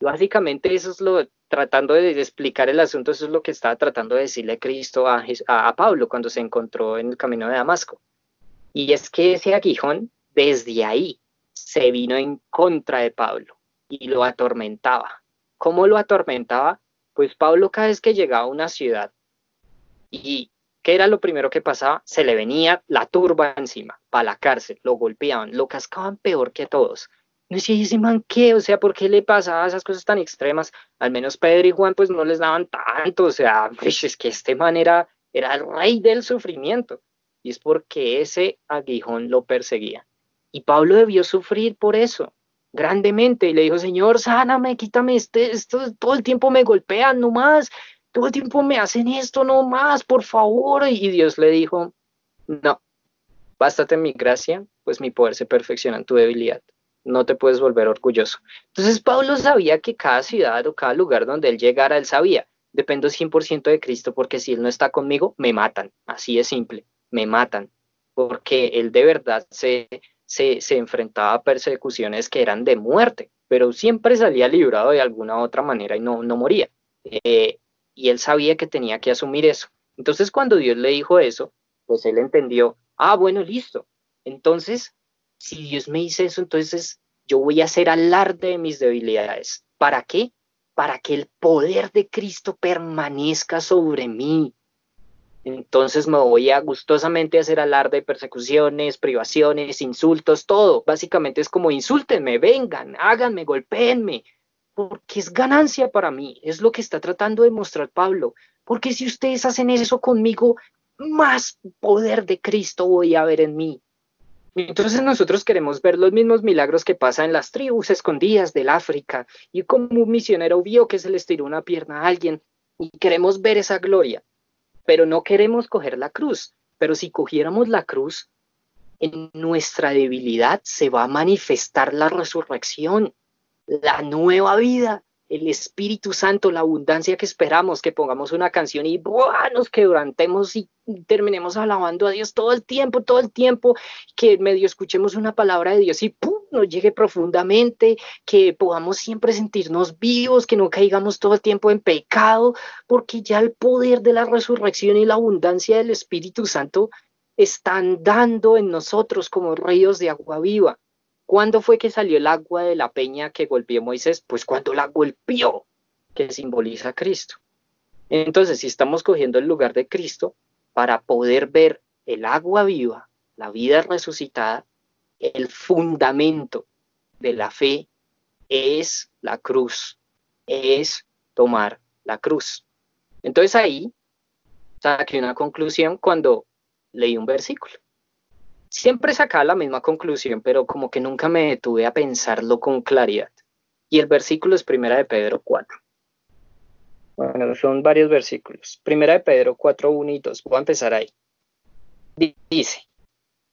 Básicamente eso es lo, tratando de explicar el asunto, eso es lo que estaba tratando de decirle Cristo a, Pablo cuando se encontró en el camino de Damasco. Y es que ese aguijón, desde ahí, se vino en contra de Pablo y lo atormentaba. ¿Cómo lo atormentaba? Pues Pablo cada vez que llegaba a una ciudad y ¿qué era lo primero que pasaba? Se le venía la turba encima, para la cárcel, lo golpeaban, lo cascaban peor que todos. No decía, ¿y ese man qué? O sea, ¿por qué le pasaba esas cosas tan extremas? Al menos Pedro y Juan pues no les daban tanto, o sea, pues, es que este man era, era el rey del sufrimiento. Y es porque ese aguijón lo perseguía. Y Pablo debió sufrir por eso, grandemente. Y le dijo, Señor, sáname, quítame este, esto, todo el tiempo me golpean, no más. Todo el tiempo me hacen esto, no más, por favor. Y Dios le dijo, no, bástate mi gracia, pues mi poder se perfecciona en tu debilidad no te puedes volver orgulloso. Entonces Pablo sabía que cada ciudad o cada lugar donde él llegara, él sabía, dependo 100% de Cristo porque si él no está conmigo, me matan. Así de simple, me matan. Porque él de verdad se, se, enfrentaba a persecuciones que eran de muerte, pero siempre salía librado de alguna otra manera y no, no moría. Eh, y él sabía que tenía que asumir eso. Entonces cuando Dios le dijo eso, pues él entendió, ah, bueno, listo. Entonces si Dios me dice eso, entonces yo voy a hacer alarde de mis debilidades. ¿Para qué? Para que el poder de Cristo permanezca sobre mí. Entonces me voy a gustosamente hacer alarde de persecuciones, privaciones, insultos, todo. Básicamente es como insúltenme, vengan, háganme, golpeenme, porque es ganancia para mí. Es lo que está tratando de mostrar Pablo. Porque si ustedes hacen eso conmigo, más poder de Cristo voy a ver en mí. Entonces nosotros queremos ver los mismos milagros que pasan en las tribus escondidas del África. Y como un misionero vio que se le estiró una pierna a alguien y queremos ver esa gloria, pero no queremos coger la cruz. Pero si cogiéramos la cruz, en nuestra debilidad se va a manifestar la resurrección, la nueva vida, el Espíritu Santo, la abundancia que esperamos, que pongamos una canción y nos quebrantemos y terminemos alabando a Dios todo el tiempo, todo el tiempo, que medio escuchemos una palabra de Dios y ¡pum! nos llegue profundamente, que podamos siempre sentirnos vivos, que no caigamos todo el tiempo en pecado, porque ya el poder de la resurrección y la abundancia del Espíritu Santo están dando en nosotros como ríos de agua viva. ¿Cuándo fue que salió el agua de la peña que golpeó Moisés? Pues cuando la golpeó, que simboliza a Cristo. Entonces, si estamos cogiendo el lugar de Cristo para poder ver el agua viva, la vida resucitada, el fundamento de la fe es la cruz, es tomar la cruz. Entonces ahí saqué una conclusión cuando leí un versículo siempre sacaba la misma conclusión, pero como que nunca me detuve a pensarlo con claridad. Y el versículo es Primera de Pedro 4. Bueno, son varios versículos. Primera de Pedro 4, 1 y 2. Voy a empezar ahí. Dice,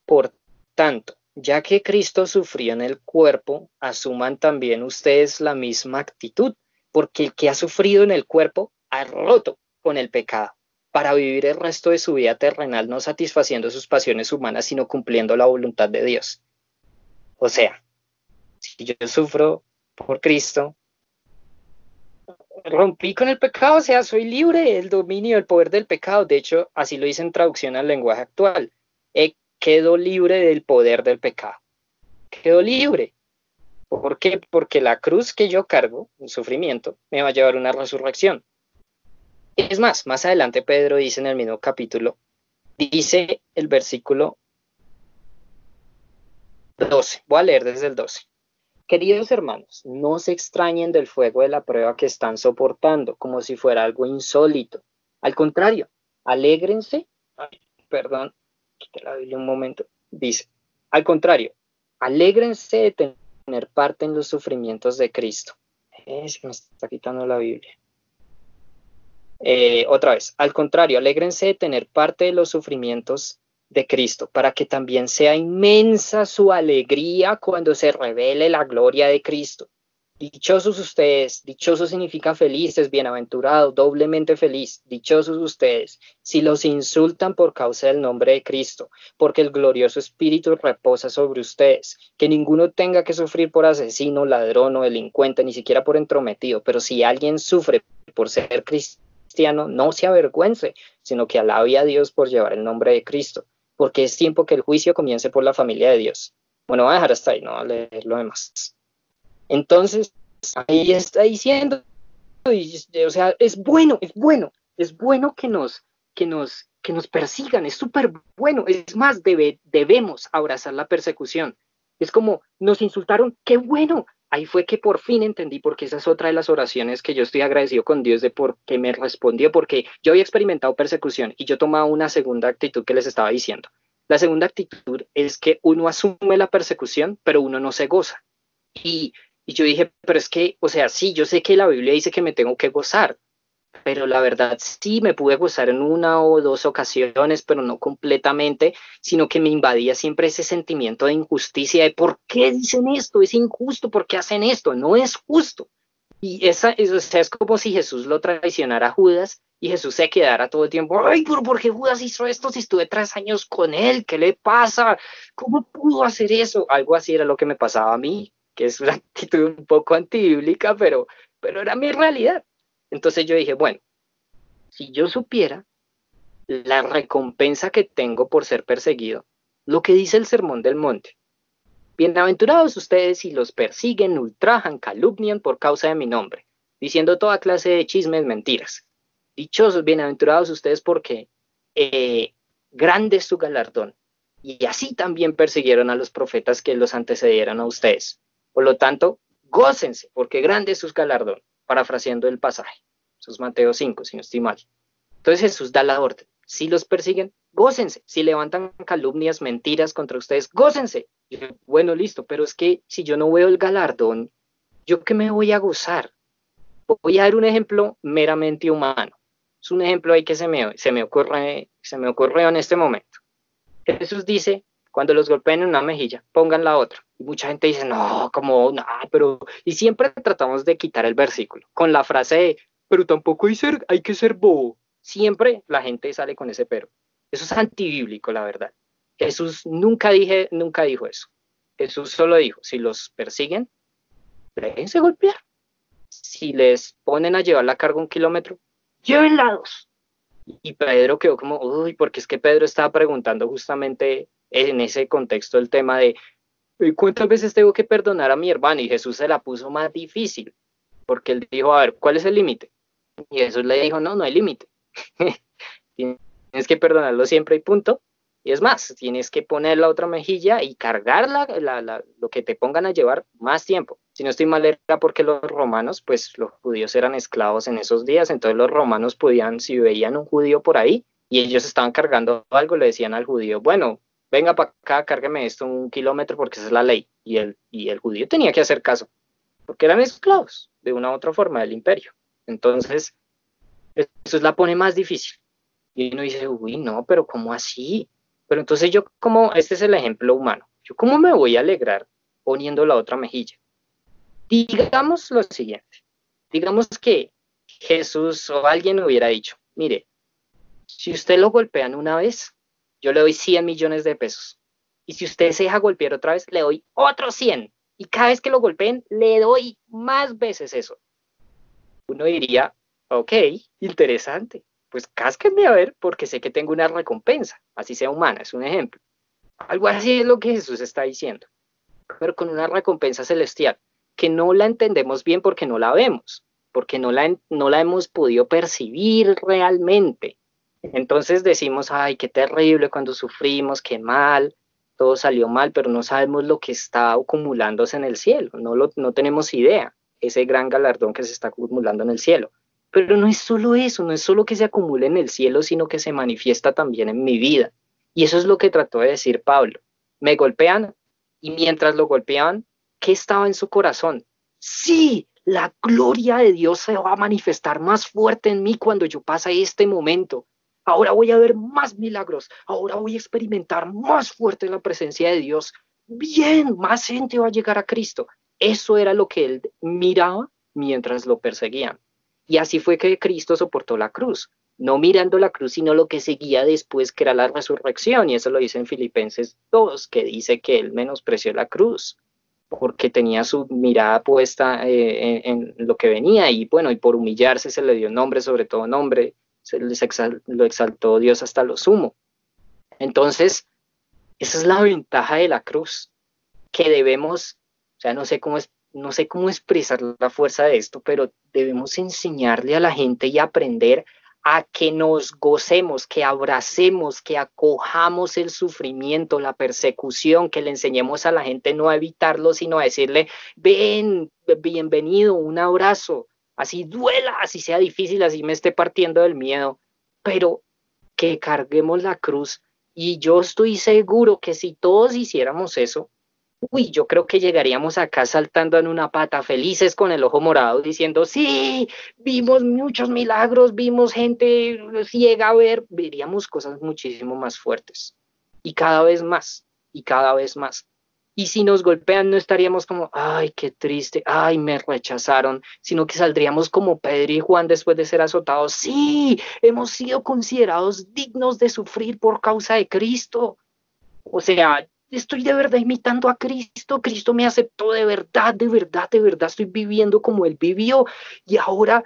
por tanto, ya que Cristo sufrió en el cuerpo, asuman también ustedes la misma actitud, porque el que ha sufrido en el cuerpo ha roto con el pecado para vivir el resto de su vida terrenal no satisfaciendo sus pasiones humanas, sino cumpliendo la voluntad de Dios. O sea, si yo sufro por Cristo, rompí con el pecado, o sea, soy libre del dominio, del poder del pecado. De hecho, así lo dice en traducción al lenguaje actual. He, quedo libre del poder del pecado. Quedo libre. ¿Por qué? Porque la cruz que yo cargo, el sufrimiento, me va a llevar a una resurrección. Es más, más adelante Pedro dice en el mismo capítulo, dice el versículo 12, voy a leer desde el 12. Queridos hermanos, no se extrañen del fuego de la prueba que están soportando como si fuera algo insólito. Al contrario, alégrense, perdón, quité la Biblia un momento, dice, al contrario, alégrense de tener parte en los sufrimientos de Cristo. Es que me está quitando la Biblia. Eh, otra vez, al contrario, alégrense de tener parte de los sufrimientos de Cristo, para que también sea inmensa su alegría cuando se revele la gloria de Cristo. Dichosos ustedes, dichoso significa felices, bienaventurado, doblemente feliz, dichosos ustedes, si los insultan por causa del nombre de Cristo, porque el glorioso Espíritu reposa sobre ustedes, que ninguno tenga que sufrir por asesino, ladrón o delincuente, ni siquiera por entrometido, pero si alguien sufre por ser cristiano, no se avergüence, sino que alabe a Dios por llevar el nombre de Cristo, porque es tiempo que el juicio comience por la familia de Dios. Bueno, voy a dejar hasta ahí, no a leer lo demás. Entonces, ahí está diciendo, o sea, es bueno, es bueno, es bueno que nos, que nos, que nos persigan, es súper bueno, es más, debe, debemos abrazar la persecución. Es como, nos insultaron, qué bueno, ahí fue que por fin entendí, porque esa es otra de las oraciones que yo estoy agradecido con Dios de por qué me respondió, porque yo había experimentado persecución y yo tomaba una segunda actitud que les estaba diciendo. La segunda actitud es que uno asume la persecución, pero uno no se goza. Y, y yo dije, pero es que, o sea, sí, yo sé que la Biblia dice que me tengo que gozar, pero la verdad sí me pude gozar en una o dos ocasiones, pero no completamente, sino que me invadía siempre ese sentimiento de injusticia, de por qué dicen esto, es injusto, por qué hacen esto, no es justo. Y esa, es como si Jesús lo traicionara a Judas y Jesús se quedara todo el tiempo, ay, pero ¿por qué Judas hizo esto si estuve tres años con él? ¿Qué le pasa? ¿Cómo pudo hacer eso? Algo así era lo que me pasaba a mí, que es una actitud un poco antibíblica, pero, pero era mi realidad. Entonces yo dije, bueno, si yo supiera la recompensa que tengo por ser perseguido, lo que dice el Sermón del Monte, bienaventurados ustedes si los persiguen, ultrajan, calumnian por causa de mi nombre, diciendo toda clase de chismes, mentiras. Dichosos, bienaventurados ustedes porque eh, grande es su galardón. Y así también persiguieron a los profetas que los antecedieron a ustedes. Por lo tanto, gócense, porque grande es su galardón parafraseando el pasaje. Eso es Mateo 5, si no estoy mal. Entonces Jesús da la orden. Si los persiguen, gócense. Si levantan calumnias, mentiras contra ustedes, gócense. bueno, listo, pero es que si yo no veo el galardón, ¿yo qué me voy a gozar? Voy a dar un ejemplo meramente humano. Es un ejemplo ahí que se me, se me, ocurre, se me ocurrió en este momento. Jesús dice, cuando los golpeen en una mejilla, pongan la otra. Mucha gente dice, no, como, no, pero... Y siempre tratamos de quitar el versículo con la frase de, pero tampoco hay, ser, hay que ser bobo. Siempre la gente sale con ese pero. Eso es antibíblico, la verdad. Jesús nunca, dije, nunca dijo eso. Jesús solo dijo, si los persiguen, déjense golpear. Si les ponen a llevar la carga un kilómetro, llévenla dos. Y Pedro quedó como, uy, porque es que Pedro estaba preguntando justamente en ese contexto el tema de, ¿cuántas veces tengo que perdonar a mi hermano? Y Jesús se la puso más difícil, porque él dijo, a ver, ¿cuál es el límite? Y Jesús le dijo, no, no hay límite. tienes que perdonarlo siempre y punto. Y es más, tienes que poner la otra mejilla y cargarla, lo que te pongan a llevar más tiempo. Si no estoy mal, era porque los romanos, pues los judíos eran esclavos en esos días, entonces los romanos podían, si veían un judío por ahí y ellos estaban cargando algo, le decían al judío, bueno, venga para acá, cárgueme esto un kilómetro porque esa es la ley. Y el, y el judío tenía que hacer caso, porque eran esclavos de una u otra forma del imperio. Entonces, eso es la pone más difícil. Y uno dice, uy, no, pero ¿cómo así? Pero entonces yo, como, este es el ejemplo humano, yo cómo me voy a alegrar poniendo la otra mejilla. Digamos lo siguiente, digamos que Jesús o alguien hubiera dicho, mire, si usted lo golpean una vez, yo le doy 100 millones de pesos. Y si usted se deja golpear otra vez, le doy otros 100. Y cada vez que lo golpeen, le doy más veces eso. Uno diría, ok, interesante. Pues cásquenme a ver porque sé que tengo una recompensa, así sea humana, es un ejemplo. Algo así es lo que Jesús está diciendo, pero con una recompensa celestial, que no la entendemos bien porque no la vemos, porque no la, no la hemos podido percibir realmente. Entonces decimos, ay, qué terrible cuando sufrimos, qué mal, todo salió mal, pero no sabemos lo que está acumulándose en el cielo, no, lo, no tenemos idea, ese gran galardón que se está acumulando en el cielo. Pero no es solo eso, no es solo que se acumule en el cielo, sino que se manifiesta también en mi vida. Y eso es lo que trató de decir Pablo. Me golpean y mientras lo golpeaban, ¿qué estaba en su corazón? Sí, la gloria de Dios se va a manifestar más fuerte en mí cuando yo pase este momento. Ahora voy a ver más milagros, ahora voy a experimentar más fuerte la presencia de Dios. Bien, más gente va a llegar a Cristo. Eso era lo que él miraba mientras lo perseguían. Y así fue que Cristo soportó la cruz, no mirando la cruz, sino lo que seguía después, que era la resurrección. Y eso lo dice en Filipenses 2, que dice que él menospreció la cruz porque tenía su mirada puesta eh, en, lo que venía y bueno, y por humillarse se le dio nombre, sobre todo nombre, se lo exaltó Dios hasta lo sumo. Entonces, esa es la ventaja de la cruz, que debemos, o sea, no sé cómo es, no sé cómo expresar la fuerza de esto, pero debemos enseñarle a la gente y aprender a que nos gocemos, que abracemos, que acojamos el sufrimiento, la persecución, que le enseñemos a la gente no a evitarlo, sino a decirle, ven, bienvenido, un abrazo, así duela, así sea difícil, así me esté partiendo del miedo, pero que carguemos la cruz. Y yo estoy seguro que si todos hiciéramos eso, uy, yo creo que llegaríamos acá saltando en una pata, felices con el ojo morado, diciendo, sí, vimos muchos milagros, vimos gente ciega a ver, veríamos cosas muchísimo más fuertes. Y cada vez más, y cada vez más. Y si nos golpean, no estaríamos como, ay, qué triste, ay, me rechazaron, sino que saldríamos como Pedro y Juan después de ser azotados. Sí, hemos sido considerados dignos de sufrir por causa de Cristo. O sea, estoy de verdad imitando a Cristo, Cristo me aceptó de verdad, de verdad, de verdad, estoy viviendo como Él vivió y ahora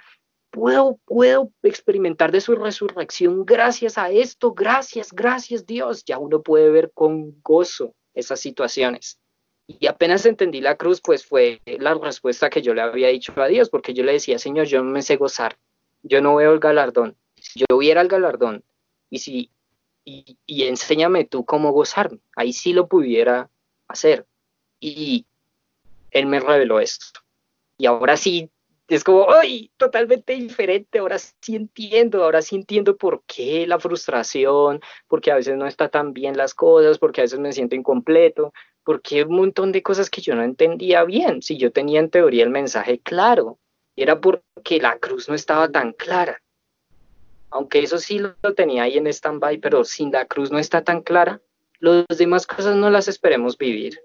puedo, puedo experimentar de su resurrección gracias a esto, gracias, gracias Dios, ya uno puede ver con gozo esas situaciones. Y apenas entendí la cruz, pues fue la respuesta que yo le había dicho a Dios, porque yo le decía, Señor, yo no me sé gozar, yo no veo el galardón. Si yo viera el galardón y si y, enséñame tú cómo gozarme. Ahí sí lo pudiera hacer. Y él me reveló esto. Y ahora sí es como, ¡ay! Totalmente diferente, ahora sí entiendo, ahora sí entiendo por qué la frustración, porque a veces no está tan bien las cosas, porque a veces me siento incompleto, porque un montón de cosas que yo no entendía bien, si yo tenía en teoría el mensaje claro, era porque la cruz no estaba tan clara. Aunque eso sí lo tenía ahí en stand-by, pero sin la cruz no está tan clara, las demás cosas no las esperemos vivir.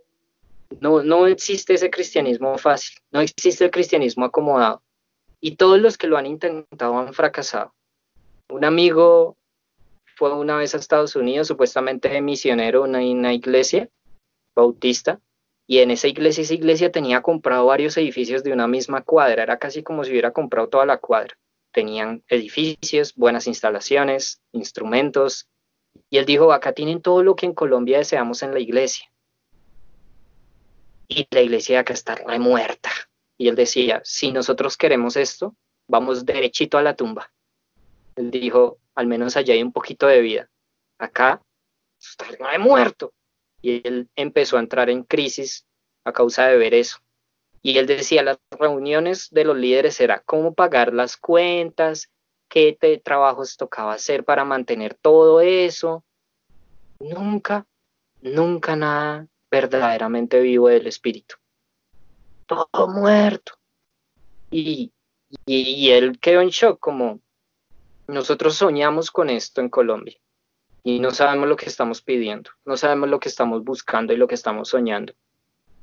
No, no existe ese cristianismo fácil, no existe el cristianismo acomodado. Y todos los que lo han intentado han fracasado. Un amigo fue una vez a Estados Unidos, supuestamente misionero en una iglesia bautista, y en esa iglesia, esa iglesia tenía comprado varios edificios de una misma cuadra, era casi como si hubiera comprado toda la cuadra. Tenían edificios, buenas instalaciones, instrumentos, y él dijo, acá tienen todo lo que en Colombia deseamos en la iglesia y la iglesia acá está muerta. Y él decía, si nosotros queremos esto, vamos derechito a la tumba. Él dijo, al menos allá hay un poquito de vida. Acá está muerto. Y él empezó a entrar en crisis a causa de ver eso. Y él decía, las reuniones de los líderes era cómo pagar las cuentas, qué trabajos tocaba hacer para mantener todo eso. Nunca, nunca nada verdaderamente vivo del espíritu. Todo muerto. Y, y, él quedó en shock, como nosotros soñamos con esto en Colombia y no sabemos lo que estamos pidiendo, no sabemos lo que estamos buscando y lo que estamos soñando.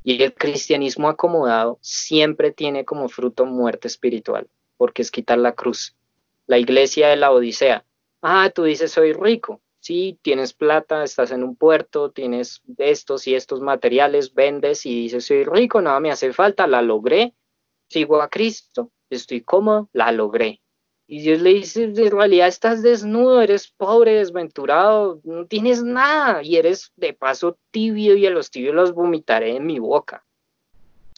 Y el cristianismo acomodado siempre tiene como fruto muerte espiritual, porque es quitar la cruz. La iglesia de la Odisea, ah, tú dices soy rico, sí, tienes plata, estás en un puerto, tienes estos y estos materiales, vendes y dices, soy rico, nada me hace falta, la logré, sigo a Cristo, estoy cómodo, la logré. Y Dios le dice, en realidad estás desnudo, eres pobre, desventurado, no tienes nada y eres de paso tibio y a los tibios los vomitaré en mi boca.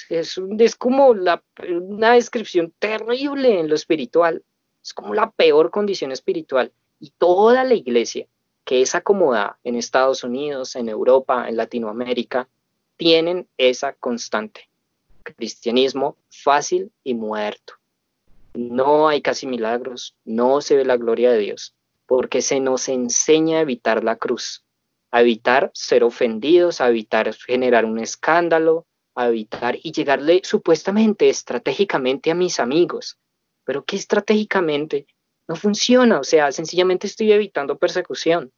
Es, como una descripción terrible en lo espiritual. Es como la peor condición espiritual. Y toda la iglesia que es acomodada en Estados Unidos, en Europa, en Latinoamérica, tienen esa constante. Cristianismo fácil y muerto. No hay casi milagros, no se ve la gloria de Dios, porque se nos enseña a evitar la cruz, a evitar ser ofendidos, a evitar generar un escándalo, a evitar y llegarle supuestamente estratégicamente a mis amigos. Pero ¿qué estratégicamente? no funciona, o sea, sencillamente estoy evitando persecución,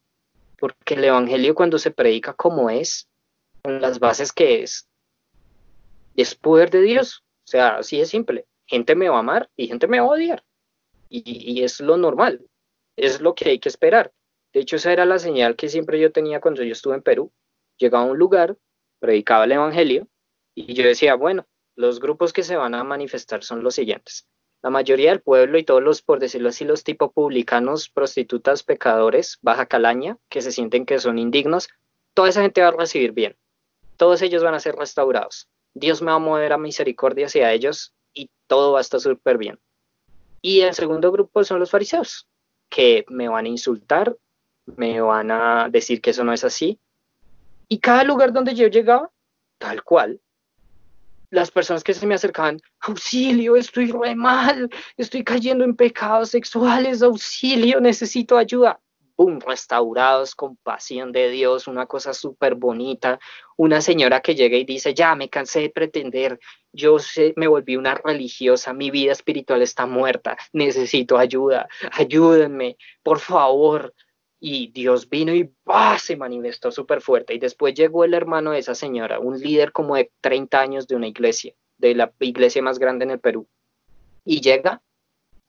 porque el Evangelio cuando se predica como es, con las bases que es, es poder de Dios, o sea, así es simple, gente me va a amar y gente me va a odiar, y, es lo normal, es lo que hay que esperar. De hecho, esa era la señal que siempre yo tenía cuando yo estuve en Perú. Llegaba a un lugar, predicaba el Evangelio, y yo decía, bueno, los grupos que se van a manifestar son los siguientes la mayoría del pueblo y todos los, por decirlo así, los tipo publicanos, prostitutas, pecadores, baja calaña, que se sienten que son indignos, toda esa gente va a recibir bien. Todos ellos van a ser restaurados. Dios me va a mover a misericordia hacia ellos y todo va a estar súper bien. Y el segundo grupo son los fariseos, que me van a insultar, me van a decir que eso no es así. Y cada lugar donde yo llegaba, tal cual, las personas que se me acercaban, auxilio, estoy re mal, estoy cayendo en pecados sexuales, auxilio, necesito ayuda. ¡Bum! Restaurados, compasión de Dios, una cosa súper bonita. Una señora que llega y dice, ya me cansé de pretender, yo me volví una religiosa, mi vida espiritual está muerta, necesito ayuda, ayúdenme, por favor, y Dios vino y se manifestó súper fuerte. Y después llegó el hermano de esa señora, un líder como de 30 años de una iglesia, de la iglesia más grande en el Perú. Y llega,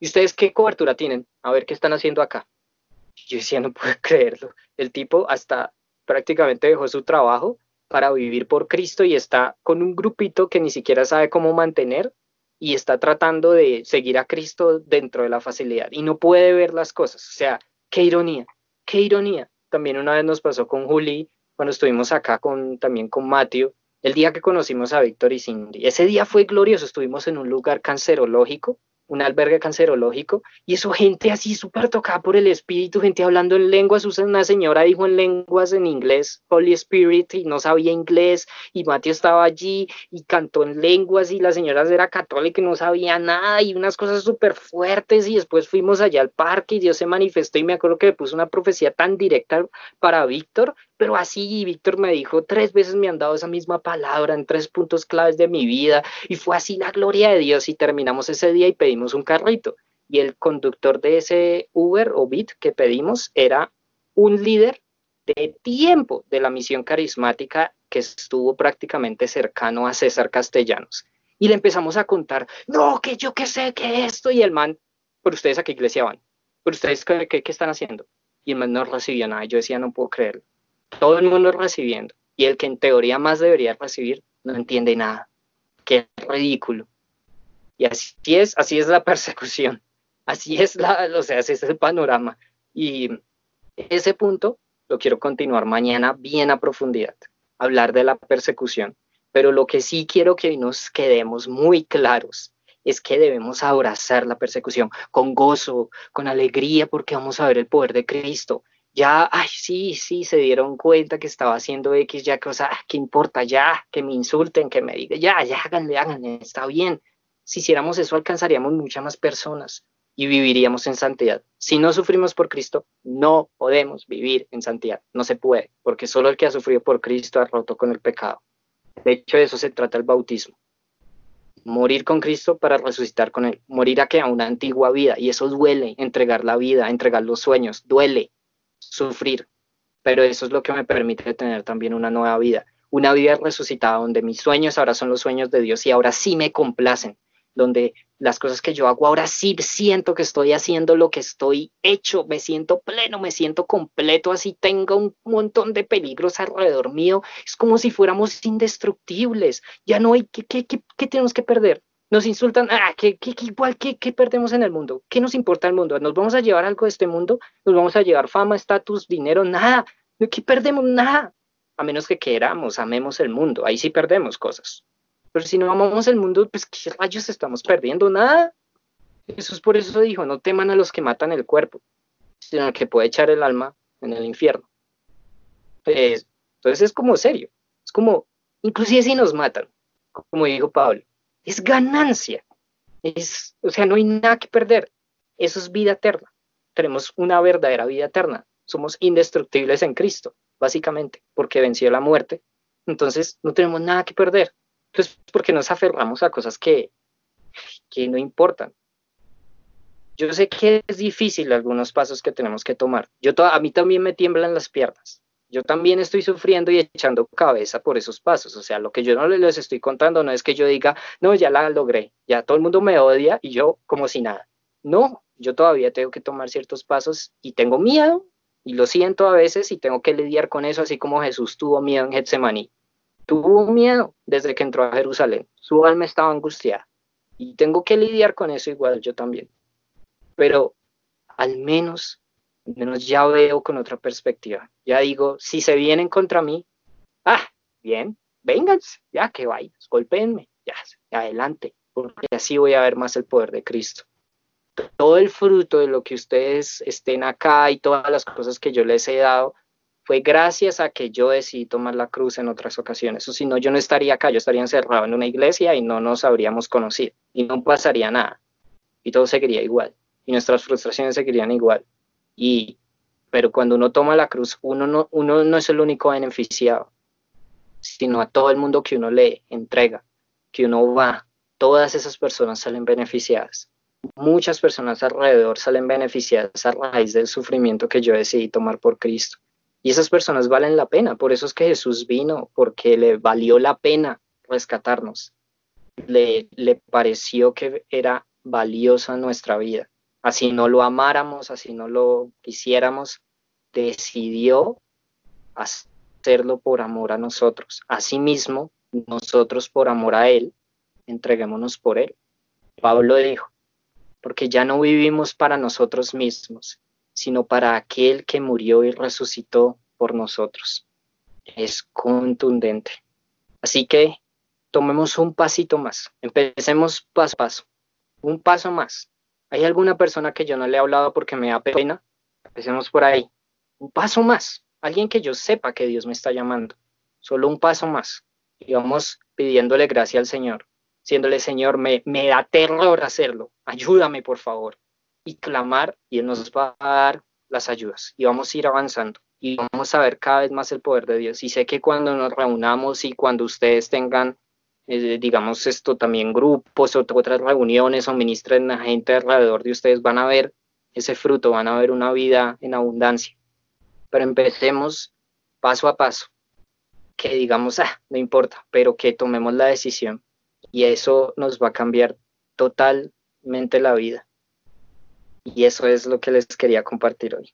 ¿y ustedes qué cobertura tienen? A ver qué están haciendo acá. Yo decía, no puedo creerlo. El tipo hasta prácticamente dejó su trabajo para vivir por Cristo y está con un grupito que ni siquiera sabe cómo mantener y está tratando de seguir a Cristo dentro de la facilidad y no puede ver las cosas. O sea, qué ironía qué ironía. También una vez nos pasó con Juli, cuando estuvimos acá con, también con Matthew, el día que conocimos a Víctor y Cindy. Ese día fue glorioso, estuvimos en un lugar cancerológico un albergue cancerológico, y eso gente así súper tocada por el espíritu, gente hablando en lenguas, una señora dijo en lenguas en inglés, Holy Spirit, y no sabía inglés, y Mateo estaba allí y cantó en lenguas, y la señora era católica y no sabía nada, y unas cosas súper fuertes, y después fuimos allá al parque y Dios se manifestó, y me acuerdo que me puso una profecía tan directa para Víctor, pero así Víctor me dijo, tres veces me han dado esa misma palabra en tres puntos claves de mi vida y fue así la gloria de Dios y terminamos ese día y pedimos un carrito. Y el conductor de ese Uber o Bit que pedimos era un líder de tiempo de la misión carismática que estuvo prácticamente cercano a César Castellanos. Y le empezamos a contar, no, que yo qué sé, que esto, y el man, ¿por ustedes a qué iglesia van? ¿Por ustedes qué, qué, qué están haciendo? Y el man no recibió nada. Yo decía, no puedo creerlo todo el mundo recibiendo y el que en teoría más debería recibir no entiende nada. Qué ridículo. Y así es, así es la persecución. Así es la, o sea, así es el panorama. Y ese punto lo quiero continuar mañana bien a profundidad, hablar de la persecución. Pero lo que sí quiero que nos quedemos muy claros es que debemos abrazar la persecución con gozo, con alegría, porque vamos a ver el poder de Cristo ya, ay, sí, sí, se dieron cuenta que estaba haciendo X, ya cosa, ah, ¿qué importa? Ya, que me insulten, que me digan, ya, ya, háganle, háganle, está bien. Si hiciéramos eso, alcanzaríamos muchas más personas y viviríamos en santidad. Si no sufrimos por Cristo, no podemos vivir en santidad. No se puede, porque solo el que ha sufrido por Cristo ha roto con el pecado. De hecho, de eso se trata el bautismo. Morir con Cristo para resucitar con Él. Morir a que a una antigua vida. Y eso duele, entregar la vida, entregar los sueños, duele sufrir, pero eso es lo que me permite tener también una nueva vida, una vida resucitada donde mis sueños ahora son los sueños de Dios y ahora sí me complacen, donde las cosas que yo hago ahora sí siento que estoy haciendo lo que estoy hecho, me siento pleno, me siento completo, así tengo un montón de peligros alrededor mío, es como si fuéramos indestructibles, ya no hay, ¿qué, qué, qué tenemos que perder? Nos insultan, ah, ¿qué, igual, ¿qué, perdemos en el mundo? ¿Qué nos importa el mundo? ¿Nos vamos a llevar algo de este mundo? ¿Nos vamos a llevar fama, estatus, dinero? Nada. ¿Qué perdemos? Nada. A menos que queramos, amemos el mundo. Ahí sí perdemos cosas. Pero si no amamos el mundo, pues ¿qué rayos estamos perdiendo? Nada. Es por eso dijo, no teman a los que matan el cuerpo, sino al que puede echar el alma en el infierno. Pues, entonces es como serio. Es como, inclusive si nos matan, como dijo Pablo, es ganancia. Es, o sea, no hay nada que perder. Eso es vida eterna. Tenemos una verdadera vida eterna. Somos indestructibles en Cristo, básicamente, porque venció la muerte. Entonces, no tenemos nada que perder. Entonces, porque nos aferramos a cosas que, que no importan. Yo sé que es difícil algunos pasos que tenemos que tomar. Yo a mí también me tiemblan las piernas yo también estoy sufriendo y echando cabeza por esos pasos. O sea, lo que yo no les estoy contando no es que yo diga, no, ya la logré, ya todo el mundo me odia y yo como si nada. No, yo todavía tengo que tomar ciertos pasos y tengo miedo y lo siento a veces y tengo que lidiar con eso, así como Jesús tuvo miedo en Getsemaní. Tuvo miedo desde que entró a Jerusalén. Su alma estaba angustiada y tengo que lidiar con eso igual yo también. Pero al menos menos ya veo con otra perspectiva. Ya digo, si se vienen contra mí, ah, bien, vénganse, ya que vayan, golpeenme, ya, adelante, porque así voy a ver más el poder de Cristo. Todo el fruto de lo que ustedes estén acá y todas las cosas que yo les he dado fue gracias a que yo decidí tomar la cruz en otras ocasiones. O si no, yo no estaría acá, yo estaría encerrado en una iglesia y no nos habríamos conocido y no pasaría nada. Y todo seguiría igual. Y nuestras frustraciones seguirían igual. Y, pero cuando uno toma la cruz, uno no, es el único beneficiado, sino a todo el mundo que uno le entrega, que uno va, todas esas personas salen beneficiadas. Muchas personas alrededor salen beneficiadas a raíz del sufrimiento que yo decidí tomar por Cristo. Y esas personas valen la pena, por eso es que Jesús vino, porque le valió la pena rescatarnos. Le, le pareció que era valiosa nuestra vida así no lo amáramos, así no lo quisiéramos, decidió hacerlo por amor a nosotros. Asimismo, nosotros por amor a Él, entreguémonos por Él. Pablo dijo, porque ya no vivimos para nosotros mismos, sino para aquel que murió y resucitó por nosotros. Es contundente. Así que tomemos un pasito más, empecemos paso a paso un paso más. ¿Hay alguna persona que yo no le he hablado porque me da pena? Empecemos por ahí. Un paso más. Alguien que yo sepa que Dios me está llamando. Solo un paso más. Y vamos pidiéndole gracia al Señor. Siéndole, Señor, me, me da terror hacerlo. Ayúdame, por favor. Y clamar, y Él nos va a dar las ayudas. Y vamos a ir avanzando. Y vamos a ver cada vez más el poder de Dios. Y sé que cuando nos reunamos y cuando ustedes tengan eh, digamos esto también grupos otras reuniones o ministren a gente alrededor de ustedes, van a ver ese fruto, van a ver una vida en abundancia. Pero empecemos paso a paso, que digamos, ah, no importa, pero que tomemos la decisión y eso nos va a cambiar totalmente la vida. Y eso es lo que les quería compartir hoy.